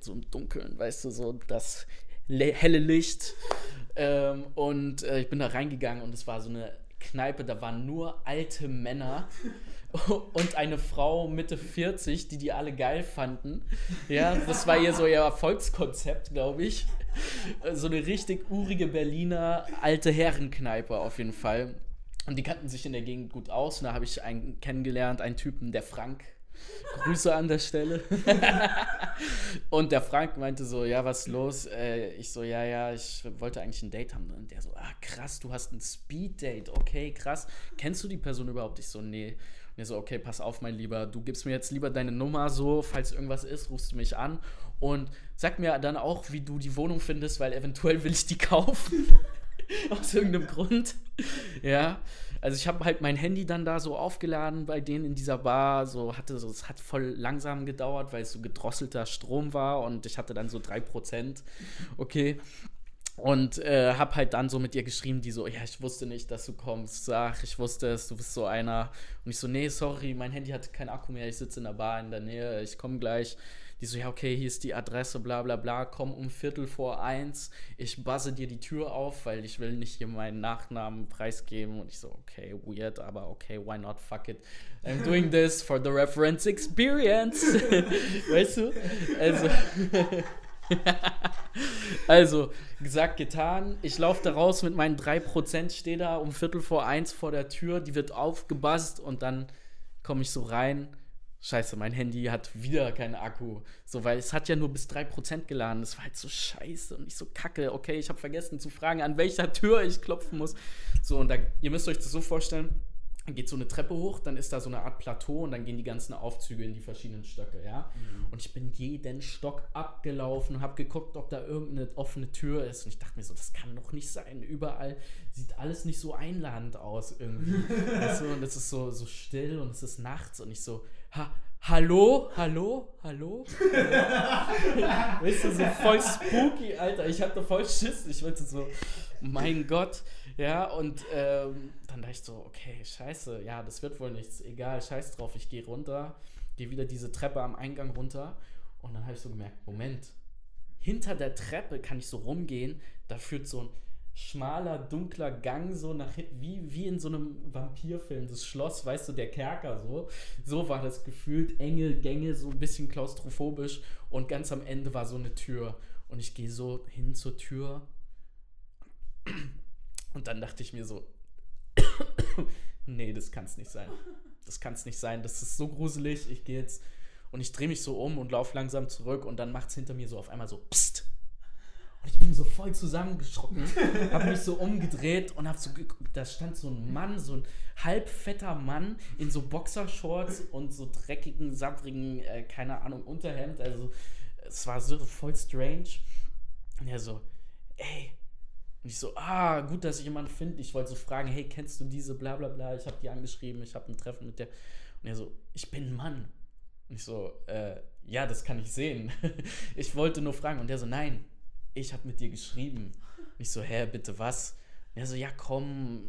so im Dunkeln, weißt du, so das helle Licht. Ähm, und äh, ich bin da reingegangen und es war so eine Kneipe, da waren nur alte Männer und eine Frau Mitte 40, die die alle geil fanden. Ja, das war ihr so ihr Erfolgskonzept, glaube ich. So eine richtig urige Berliner alte Herrenkneipe auf jeden Fall. Und die kannten sich in der Gegend gut aus. Und da habe ich einen kennengelernt, einen Typen, der Frank Grüße an der Stelle. und der Frank meinte so, ja, was ist los? Äh, ich so, ja, ja, ich wollte eigentlich ein Date haben. Und der so, ah, krass, du hast ein Speed-Date. Okay, krass. Kennst du die Person überhaupt? Ich so, nee. Und er so, okay, pass auf, mein Lieber, du gibst mir jetzt lieber deine Nummer so, falls irgendwas ist, rufst du mich an und sag mir dann auch, wie du die Wohnung findest, weil eventuell will ich die kaufen. Aus irgendeinem Grund. Ja. Also ich habe halt mein Handy dann da so aufgeladen bei denen in dieser Bar. So hatte so, es hat voll langsam gedauert, weil es so gedrosselter Strom war und ich hatte dann so 3%. Okay. Und äh, hab halt dann so mit ihr geschrieben, die so, ja, ich wusste nicht, dass du kommst. Sag, ich wusste es, du bist so einer. Und ich so, nee, sorry, mein Handy hat keinen Akku mehr, ich sitze in der Bar in der Nähe, ich komme gleich. Die so, ja, okay, hier ist die Adresse, bla bla bla, komm um Viertel vor eins, ich buzze dir die Tür auf, weil ich will nicht hier meinen Nachnamen preisgeben. Und ich so, okay, weird, aber okay, why not, fuck it. I'm doing this for the reference experience. weißt du? Also, also, gesagt, getan. Ich laufe da raus mit meinen 3%, stehe da um Viertel vor eins vor der Tür, die wird aufgebuzzt und dann komme ich so rein scheiße, mein Handy hat wieder keinen Akku. So, weil es hat ja nur bis 3% geladen. Das war halt so scheiße und nicht so kacke. Okay, ich habe vergessen zu fragen, an welcher Tür ich klopfen muss. So, und da, ihr müsst euch das so vorstellen, dann geht so eine Treppe hoch, dann ist da so eine Art Plateau und dann gehen die ganzen Aufzüge in die verschiedenen Stöcke, ja. Mhm. Und ich bin jeden Stock abgelaufen, habe geguckt, ob da irgendeine offene Tür ist. Und ich dachte mir so, das kann doch nicht sein. Überall sieht alles nicht so einladend aus irgendwie. weißt du? Und es ist so, so still und es ist nachts und ich so, ha, hallo, hallo, hallo. weißt du, so voll spooky, Alter. Ich hatte voll Schiss. Ich wollte so, mein Gott. Ja, und ähm, dann dachte ich so, okay, scheiße, ja, das wird wohl nichts. Egal, scheiß drauf, ich gehe runter, gehe wieder diese Treppe am Eingang runter. Und dann habe ich so gemerkt, Moment, hinter der Treppe kann ich so rumgehen, da führt so ein schmaler, dunkler Gang so nach hinten, wie, wie in so einem Vampirfilm, das Schloss, weißt du, der Kerker so. So war das gefühlt, enge Gänge, so ein bisschen klaustrophobisch und ganz am Ende war so eine Tür und ich gehe so hin zur Tür und dann dachte ich mir so, nee, das kann es nicht sein. Das kann es nicht sein, das ist so gruselig, ich gehe jetzt und ich drehe mich so um und laufe langsam zurück und dann macht es hinter mir so auf einmal so, pst, und ich bin so voll zusammengeschrocken, habe mich so umgedreht und habe so geguckt, da stand so ein Mann, so ein halbfetter Mann in so Boxershorts und so dreckigen, sapprigen, äh, keine Ahnung, Unterhemd. Also es war so voll strange. Und er so, ey. Und ich so, ah, gut, dass ich jemanden finde. Ich wollte so fragen, hey, kennst du diese, bla bla bla. Ich habe die angeschrieben, ich habe ein Treffen mit der. Und er so, ich bin ein Mann. Und ich so, äh, ja, das kann ich sehen. ich wollte nur fragen. Und der so, nein, ich habe mit dir geschrieben. Ich so, hä, bitte was? Und er so, ja, komm,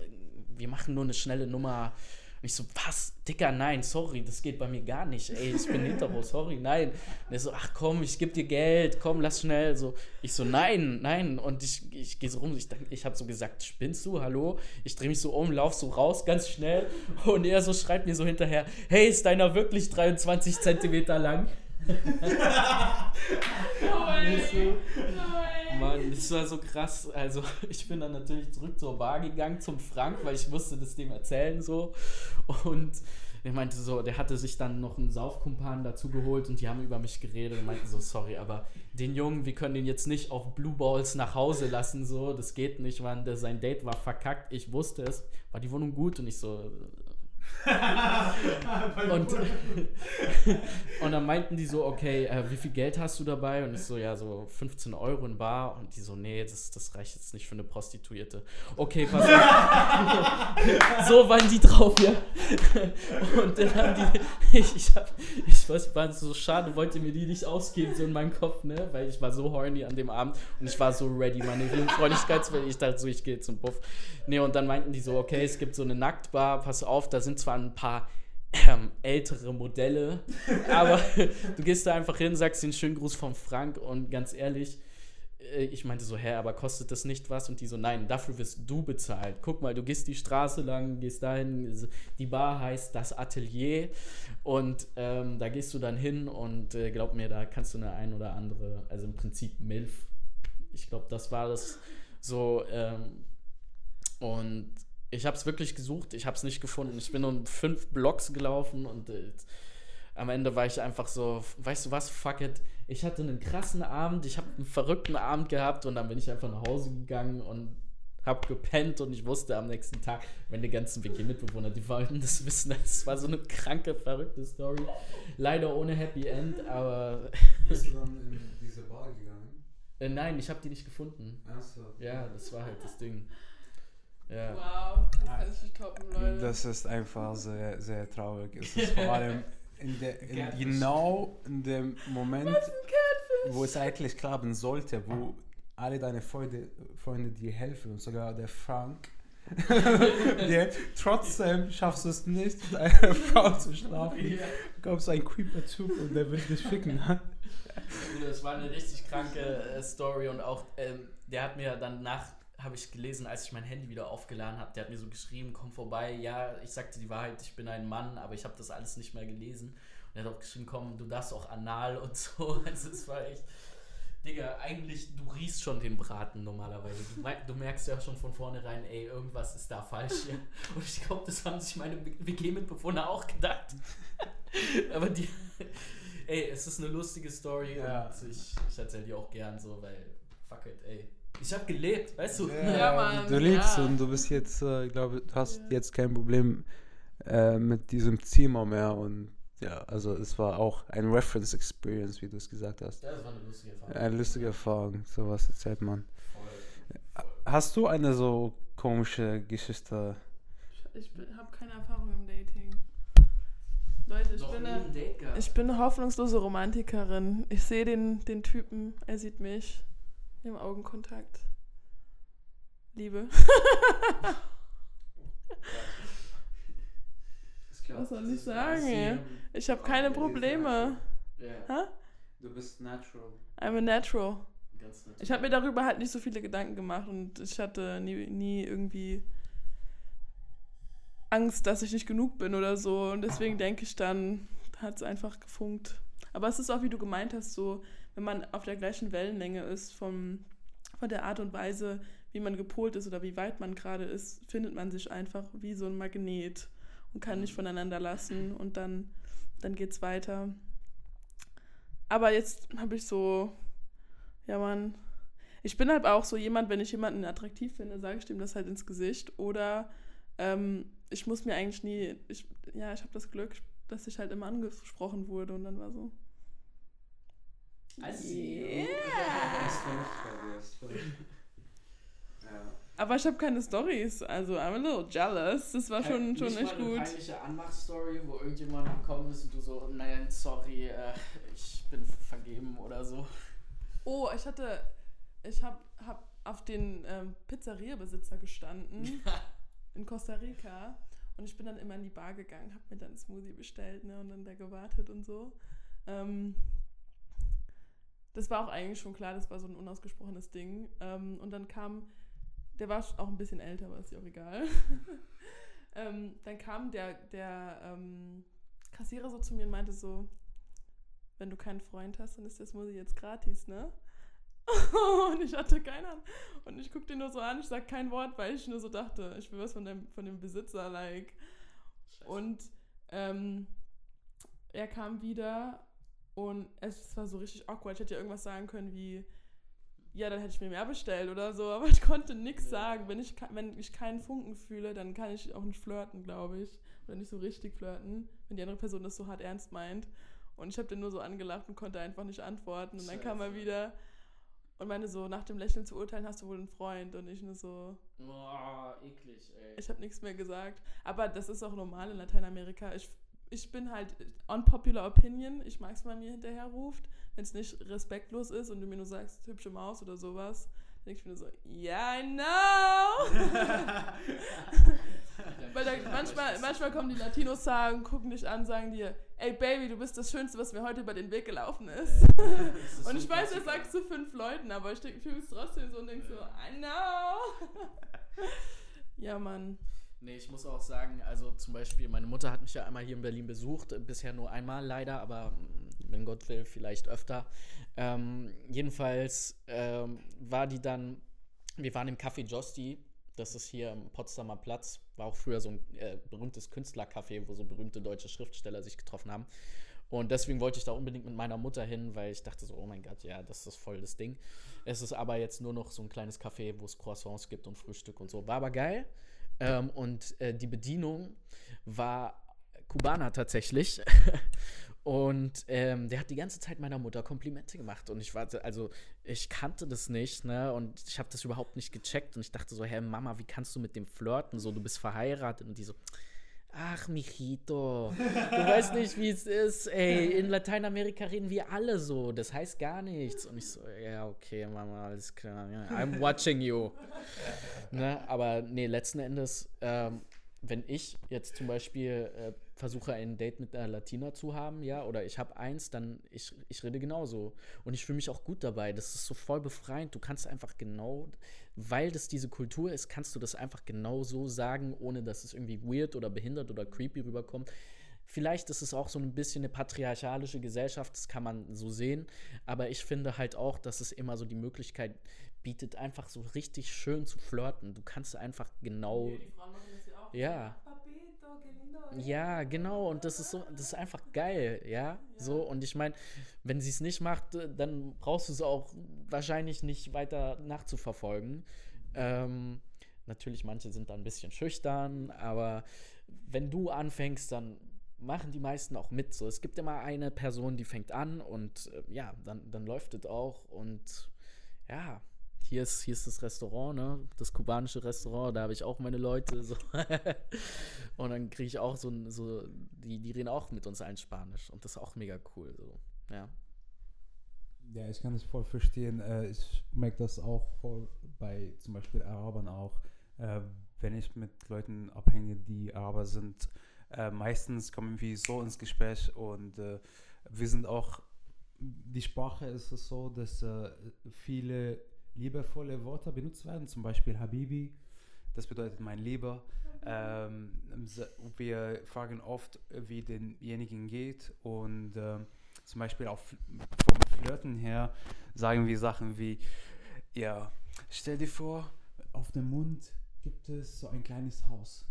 wir machen nur eine schnelle Nummer. Und ich so, was? Dicker, nein, sorry, das geht bei mir gar nicht. Ey, ich bin hetero, sorry, nein. Und er so, ach komm, ich gebe dir Geld, komm, lass schnell. So, ich so, nein, nein. Und ich, ich gehe so rum, ich, ich habe so gesagt, spinnst du, hallo? Ich drehe mich so um, lauf so raus, ganz schnell. Und er so schreibt mir so hinterher, hey, ist deiner wirklich 23 Zentimeter lang? Mann, das war so krass. Also ich bin dann natürlich zurück zur Bar gegangen, zum Frank, weil ich musste das dem erzählen so. Und er meinte so, der hatte sich dann noch einen Saufkumpan dazu geholt und die haben über mich geredet und meinten so, sorry, aber den Jungen, wir können den jetzt nicht auf Blue Balls nach Hause lassen, so, das geht nicht, der, sein Date war verkackt, ich wusste es, war die Wohnung gut? Und ich so, und, und dann meinten die so, okay, äh, wie viel Geld hast du dabei? Und ich so, ja, so 15 Euro in Bar. Und die so, nee, das, das reicht jetzt nicht für eine Prostituierte. Okay, pass auf. so waren die drauf, ja. Und dann haben die, ich, ich, hab, ich weiß, war so schade, wollte mir die nicht ausgeben, so in meinem Kopf, ne? Weil ich war so horny an dem Abend und ich war so ready, meine Freundlichkeitswelle. Ich dachte so, ich gehe zum Puff. Nee, und dann meinten die so, okay, es gibt so eine Nacktbar, pass auf, da sind zwar ein paar ähm, ältere Modelle, aber du gehst da einfach hin, sagst den schönen Gruß von Frank und ganz ehrlich, äh, ich meinte so, hä, aber kostet das nicht was? Und die so, nein, dafür wirst du bezahlt. Guck mal, du gehst die Straße lang, gehst dahin, die Bar heißt das Atelier und ähm, da gehst du dann hin und äh, glaub mir, da kannst du eine ein oder andere, also im Prinzip Milf. Ich glaube, das war das so, ähm, und ich habe es wirklich gesucht, ich habe es nicht gefunden. Ich bin um fünf Blocks gelaufen und äh, am Ende war ich einfach so, weißt du was, fuck it. Ich hatte einen krassen Abend, ich habe einen verrückten Abend gehabt und dann bin ich einfach nach Hause gegangen und habe gepennt und ich wusste am nächsten Tag, meine ganzen WG-Mitbewohner, die wollten das wissen, es war so eine kranke, verrückte Story. Leider ohne Happy End, aber... Bist du dann in diese Bar gegangen? Äh, nein, ich habe die nicht gefunden. Ach so. Ja, das war halt das Ding. Ja. Wow, das kann ich nicht toppen, Leute. Das ist einfach sehr, sehr traurig. Es ist vor allem in der, in genau in dem Moment, wo es eigentlich klappen sollte, wo alle deine Freunde, Freunde dir helfen und sogar der Frank. der, trotzdem schaffst du es nicht, mit einer Frau zu schlafen. Yeah. Du kommst ein creeper Typ und der will dich ficken. das war eine richtig kranke äh, Story und auch ähm, der hat mir dann nach habe ich gelesen, als ich mein Handy wieder aufgeladen habe. Der hat mir so geschrieben, komm vorbei. Ja, ich sagte die Wahrheit, ich bin ein Mann, aber ich habe das alles nicht mehr gelesen. Und er hat auch geschrieben, komm, du darfst auch anal und so. Also es war echt, Digga, eigentlich, du riechst schon den Braten normalerweise. Du, merkst ja schon von vornherein, ey, irgendwas ist da falsch hier. Und ich glaube, das haben sich meine WG-Mitbewohner auch gedacht. aber die, ey, es ist eine lustige Story ja. und ich, ich erzähle die auch gern so, weil, fuck it, ey ich habe gelebt, weißt du? Ja, ja Mann, du lebst ja. und du bist jetzt, äh, ich glaube, du hast jetzt kein Problem äh, mit diesem Zimmer mehr und ja, also es war auch ein Reference Experience, wie du es gesagt hast. Ja, das war eine lustige Erfahrung. Eine lustige Erfahrung, sowas erzählt man. Voll. Hast du eine so komische Geschichte? Ich, ich habe keine Erfahrung im Dating. Leute, ich bin, eine, ich bin eine hoffnungslose Romantikerin. Ich sehe den, den Typen, er sieht mich. Im Augenkontakt. Liebe. Was soll ich sagen? Ich habe keine Probleme. Du bist natural. I'm a natural. Ich habe mir darüber halt nicht so viele Gedanken gemacht und ich hatte nie, nie irgendwie Angst, dass ich nicht genug bin oder so. Und deswegen denke ich dann, hat es einfach gefunkt. Aber es ist auch, wie du gemeint hast, so, wenn man auf der gleichen Wellenlänge ist, vom, von der Art und Weise, wie man gepolt ist oder wie weit man gerade ist, findet man sich einfach wie so ein Magnet und kann nicht voneinander lassen und dann, dann es weiter. Aber jetzt habe ich so, ja man, ich bin halt auch so jemand, wenn ich jemanden attraktiv finde, sage ich dem das halt ins Gesicht. Oder ähm, ich muss mir eigentlich nie, ich, ja, ich habe das Glück, dass ich halt immer angesprochen wurde und dann war so. Also, yeah. Aber ich habe keine Stories, also I'm a little jealous. Das war schon, schon echt gut. Eine peinliche Anmachstory, wo irgendjemand gekommen ist und du so, nein, sorry, äh, ich bin vergeben oder so. Oh, ich hatte, ich habe hab auf den ähm, Pizzeria-Besitzer gestanden in Costa Rica und ich bin dann immer in die Bar gegangen, habe mir dann einen Smoothie bestellt ne, und dann da gewartet und so. Ähm, das war auch eigentlich schon klar, das war so ein unausgesprochenes Ding. Ähm, und dann kam der war auch ein bisschen älter, aber ist ja auch egal. ähm, dann kam der, der ähm, Kassierer so zu mir und meinte so, wenn du keinen Freund hast, dann ist das Musik jetzt gratis, ne? und ich hatte keinen. Und ich guckte ihn nur so an, ich sag kein Wort, weil ich nur so dachte, ich will was von dem, von dem Besitzer, like. Scheiße. Und ähm, er kam wieder und es war so richtig awkward. Ich hätte ja irgendwas sagen können wie, ja, dann hätte ich mir mehr bestellt oder so, aber ich konnte nichts sagen. Wenn ich, wenn ich keinen Funken fühle, dann kann ich auch nicht flirten, glaube ich. Oder nicht so richtig flirten, wenn die andere Person das so hart ernst meint. Und ich habe den nur so angelacht und konnte einfach nicht antworten. Und dann kam er wieder und meinte so, nach dem Lächeln zu urteilen, hast du wohl einen Freund. Und ich nur so. Boah, eklig, ey. Ich habe nichts mehr gesagt. Aber das ist auch normal in Lateinamerika. Ich, ich bin halt unpopular opinion. Ich mag es, wenn man mir hinterher ruft wenn es nicht respektlos ist und du mir nur sagst, hübsche Maus oder sowas, denke ich mir so, yeah, I know! Weil da, manchmal, manchmal kommen die Latinos sagen, gucken dich an, sagen dir, ey Baby, du bist das Schönste, was mir heute über den Weg gelaufen ist. ist und ich weiß, das sagst du fünf Leuten, aber ich fühle es trotzdem so und denke so, I know! ja, Mann. Nee, ich muss auch sagen, also zum Beispiel, meine Mutter hat mich ja einmal hier in Berlin besucht, bisher nur einmal leider, aber wenn Gott will, vielleicht öfter. Ähm, jedenfalls ähm, war die dann, wir waren im Café Josti, das ist hier am Potsdamer Platz, war auch früher so ein äh, berühmtes Künstlercafé, wo so berühmte deutsche Schriftsteller sich getroffen haben. Und deswegen wollte ich da unbedingt mit meiner Mutter hin, weil ich dachte so, oh mein Gott, ja, das ist voll das Ding. Es ist aber jetzt nur noch so ein kleines Café, wo es Croissants gibt und Frühstück und so. War aber geil. Ähm, und äh, die Bedienung war Kubaner tatsächlich. Und ähm, der hat die ganze Zeit meiner Mutter Komplimente gemacht. Und ich war, also, ich kannte das nicht, ne? Und ich habe das überhaupt nicht gecheckt. Und ich dachte so, hey Mama, wie kannst du mit dem flirten? So, du bist verheiratet. Und die so, ach, Michito, du weißt nicht, wie es ist. Ey, in Lateinamerika reden wir alle so. Das heißt gar nichts. Und ich so, ja, okay, Mama, alles klar. I'm watching you. ne? Aber nee, letzten Endes, ähm, wenn ich jetzt zum Beispiel äh, versuche ein Date mit einer Latina zu haben, ja, oder ich habe eins, dann ich, ich rede genauso. Und ich fühle mich auch gut dabei. Das ist so voll befreiend. Du kannst einfach genau, weil das diese Kultur ist, kannst du das einfach genau so sagen, ohne dass es irgendwie weird oder behindert oder creepy rüberkommt. Vielleicht ist es auch so ein bisschen eine patriarchalische Gesellschaft, das kann man so sehen. Aber ich finde halt auch, dass es immer so die Möglichkeit bietet, einfach so richtig schön zu flirten. Du kannst einfach genau. Ja, die Frauen machen das ja auch. Ja. Ja, genau. Und das ist so, das ist einfach geil, ja. So, und ich meine, wenn sie es nicht macht, dann brauchst du es auch wahrscheinlich nicht weiter nachzuverfolgen. Ähm, natürlich, manche sind da ein bisschen schüchtern, aber wenn du anfängst, dann machen die meisten auch mit. So, es gibt immer eine Person, die fängt an und äh, ja, dann, dann läuft es auch und ja, hier ist, hier ist das Restaurant, ne? Das kubanische Restaurant, da habe ich auch meine Leute. So. und dann kriege ich auch so, so die, die reden auch mit uns allen Spanisch und das ist auch mega cool. So. Ja. Ja, ich kann das voll verstehen. Äh, ich merke das auch voll bei zum Beispiel Arabern auch. Äh, wenn ich mit Leuten abhänge, die Araber sind, äh, meistens kommen wir so ins Gespräch und wir sind auch, die Sprache ist es so, dass viele liebevolle Worte benutzt werden, zum Beispiel Habibi, das bedeutet mein Lieber. Ähm, wir fragen oft, wie denjenigen geht und äh, zum Beispiel auch vom Flirten her sagen wir Sachen wie, ja, stell dir vor, auf dem Mund gibt es so ein kleines Haus.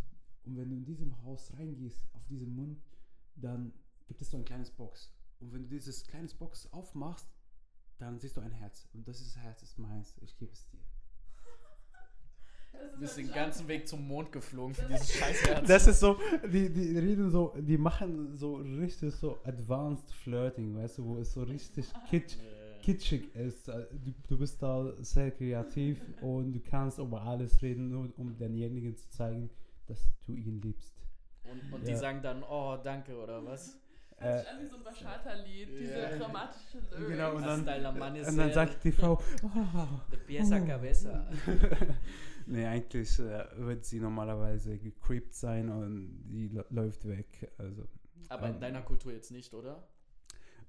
Und wenn du in diesem Haus reingehst, auf diesem Mund, dann gibt es so ein kleines Box. Und wenn du dieses kleines Box aufmachst, dann siehst du ein Herz. Und das ist Herz ist meins. Ich gebe es dir. Du bist den ganzen Weg zum Mond geflogen für dieses scheiß Herz. Das ist so, die, die reden so, die machen so richtig so advanced flirting, weißt du, wo es so richtig kitsch, kitschig ist. Du, du bist da sehr kreativ und du kannst über alles reden, nur um denjenigen zu zeigen, dass du ihn liebst. Und, und ja. die sagen dann, oh, danke, oder was? Hört sich an wie so ein Bachata-Lied, diese yeah. dramatische Lyrics. Genau, und dann, und dann sagt die Frau, oh, De pieza oh. cabeza. nee, eigentlich äh, wird sie normalerweise gecreept sein und die läuft weg. Also, Aber in deiner Kultur jetzt nicht, oder?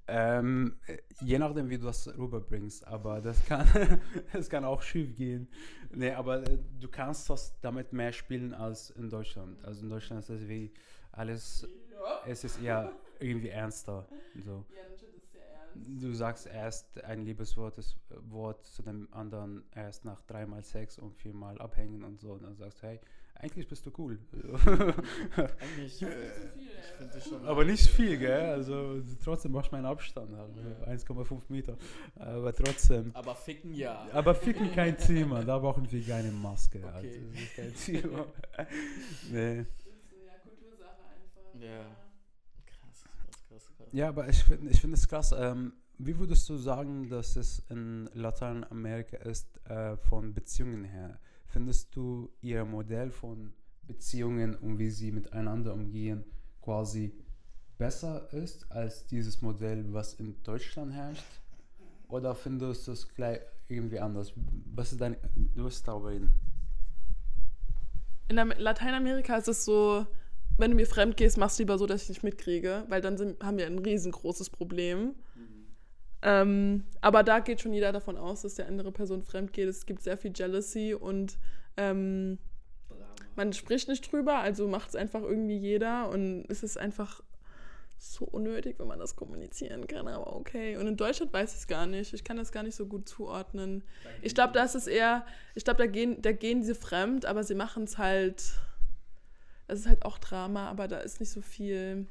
Ähm, je nachdem, wie du das rüberbringst, aber das kann, das kann auch schief gehen. Nee, aber äh, du kannst das damit mehr spielen als in Deutschland. Also in Deutschland ist das wie alles, ja. es ist eher irgendwie ernster. So. Ja, natürlich ist sehr ernst. Du sagst erst ein Liebeswort das Wort zu dem anderen erst nach dreimal Sex und viermal abhängen und so. Und dann sagst du, hey, eigentlich bist du cool. eigentlich äh, ich finde schon. Aber nicht viel, gell? Also trotzdem machst du meinen Abstand halt. Ja. 1,5 Meter. Aber trotzdem. Aber ficken ja. Aber ficken kein Thema. Da brauchen wir keine Maske. Okay. Also, das ist kein Thema. nee. Ja, Kultursache einfach. Ja. Ja, aber ich finde ich find es krass. Ähm, wie würdest du sagen, dass es in Lateinamerika ist äh, von Beziehungen her? Findest du ihr Modell von Beziehungen und wie sie miteinander umgehen quasi besser ist als dieses Modell, was in Deutschland herrscht? Oder findest du es gleich irgendwie anders? Was ist dein, du wirst darüber reden. In Lateinamerika ist es so, wenn du mir fremd gehst, machst du lieber so, dass ich nicht mitkriege, weil dann sind, haben wir ein riesengroßes Problem. Mhm. Ähm, aber da geht schon jeder davon aus, dass der andere Person fremd geht. Es gibt sehr viel Jealousy und ähm, man spricht nicht drüber, also macht es einfach irgendwie jeder und es ist einfach so unnötig, wenn man das kommunizieren kann, aber okay. Und in Deutschland weiß ich es gar nicht. Ich kann das gar nicht so gut zuordnen. Ich glaube, da ist es eher, ich glaube, da gehen, da gehen sie fremd, aber sie machen es halt das ist halt auch Drama, aber da ist nicht so viel.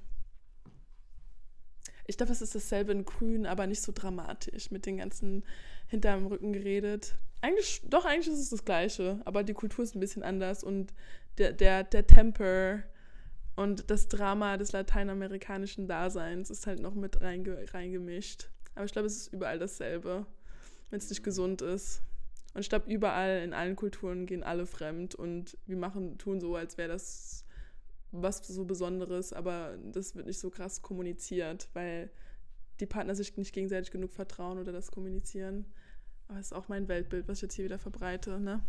Ich glaube, es ist dasselbe in Grün, aber nicht so dramatisch mit den ganzen hinterm Rücken geredet. Eigentlich, doch, eigentlich ist es das Gleiche, aber die Kultur ist ein bisschen anders und der, der, der Temper und das Drama des lateinamerikanischen Daseins ist halt noch mit reinge reingemischt. Aber ich glaube, es ist überall dasselbe, wenn es nicht gesund ist. Und ich glaube, überall in allen Kulturen gehen alle fremd und wir machen, tun so, als wäre das was so Besonderes, aber das wird nicht so krass kommuniziert, weil die Partner sich nicht gegenseitig genug vertrauen oder das kommunizieren. Aber es ist auch mein Weltbild, was ich jetzt hier wieder verbreite, ne?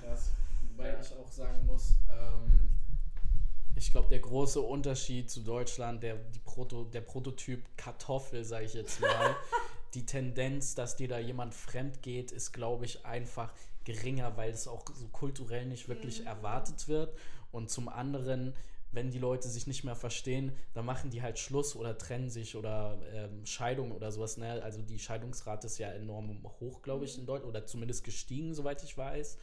Krass. Wobei ich auch sagen muss, ähm, ich glaube, der große Unterschied zu Deutschland, der, die Proto, der Prototyp Kartoffel, sage ich jetzt mal, die Tendenz, dass dir da jemand fremd geht, ist, glaube ich, einfach geringer, weil es auch so kulturell nicht wirklich mhm. erwartet wird. Und zum anderen, wenn die Leute sich nicht mehr verstehen, dann machen die halt Schluss oder trennen sich oder ähm, Scheidung oder sowas. Ne? Also die Scheidungsrate ist ja enorm hoch, glaube ich, in mhm. Deutschland oder zumindest gestiegen, soweit ich weiß.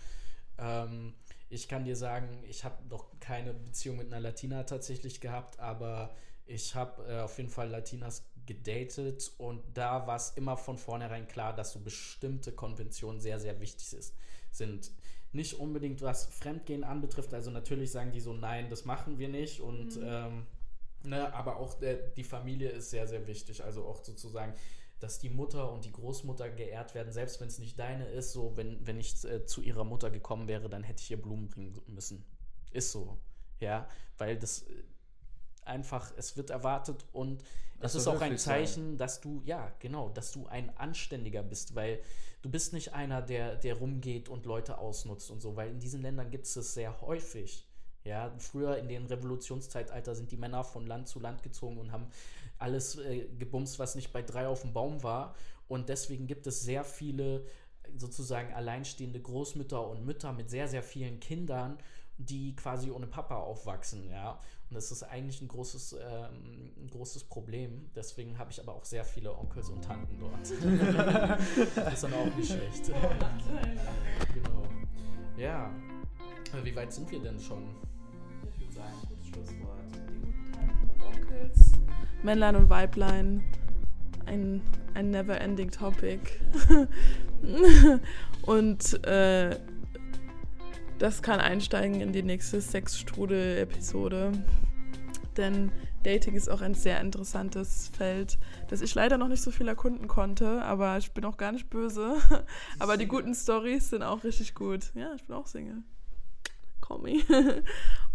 Ähm, ich kann dir sagen, ich habe noch keine Beziehung mit einer Latina tatsächlich gehabt, aber ich habe äh, auf jeden Fall Latinas gedatet und da war es immer von vornherein klar, dass so bestimmte Konventionen sehr, sehr wichtig ist, sind. Nicht unbedingt was Fremdgehen anbetrifft, also natürlich sagen die so, nein, das machen wir nicht und mhm. ähm, ne, aber auch der, die Familie ist sehr, sehr wichtig, also auch sozusagen dass die Mutter und die Großmutter geehrt werden, selbst wenn es nicht deine ist. So, wenn, wenn ich äh, zu ihrer Mutter gekommen wäre, dann hätte ich ihr Blumen bringen müssen. Ist so. Ja, weil das äh, einfach, es wird erwartet und das, das ist auch ein Zeichen, sein. dass du, ja, genau, dass du ein Anständiger bist, weil du bist nicht einer, der, der rumgeht und Leute ausnutzt und so, weil in diesen Ländern gibt es es sehr häufig. Ja, früher in den Revolutionszeitalter sind die Männer von Land zu Land gezogen und haben alles äh, gebumst, was nicht bei drei auf dem Baum war. Und deswegen gibt es sehr viele sozusagen alleinstehende Großmütter und Mütter mit sehr, sehr vielen Kindern, die quasi ohne Papa aufwachsen, ja. Und das ist eigentlich ein großes, ähm, ein großes Problem. Deswegen habe ich aber auch sehr viele Onkels und Tanten dort. das ist dann auch nicht schlecht. genau. Ja. Wie weit sind wir denn schon? Ich würde sagen, gutes Schlusswort. Die guten Tanten und Onkels. Männlein und Weiblein. Ein, ein never-ending Topic. und äh, das kann einsteigen in die nächste Sexstrudel-Episode. Denn Dating ist auch ein sehr interessantes Feld, das ich leider noch nicht so viel erkunden konnte, aber ich bin auch gar nicht böse. aber die guten Stories sind auch richtig gut. Ja, ich bin auch Single. Call me.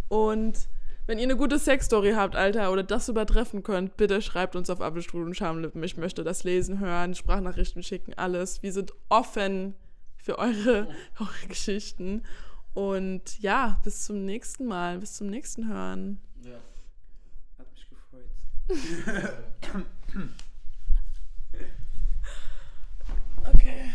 Und wenn ihr eine gute Sexstory habt, Alter, oder das übertreffen könnt, bitte schreibt uns auf Apfelstrudel und Schamlippen. Ich möchte das lesen, hören, Sprachnachrichten schicken, alles. Wir sind offen für eure, eure Geschichten. Und ja, bis zum nächsten Mal, bis zum nächsten Hören. Ja, hat mich gefreut. okay.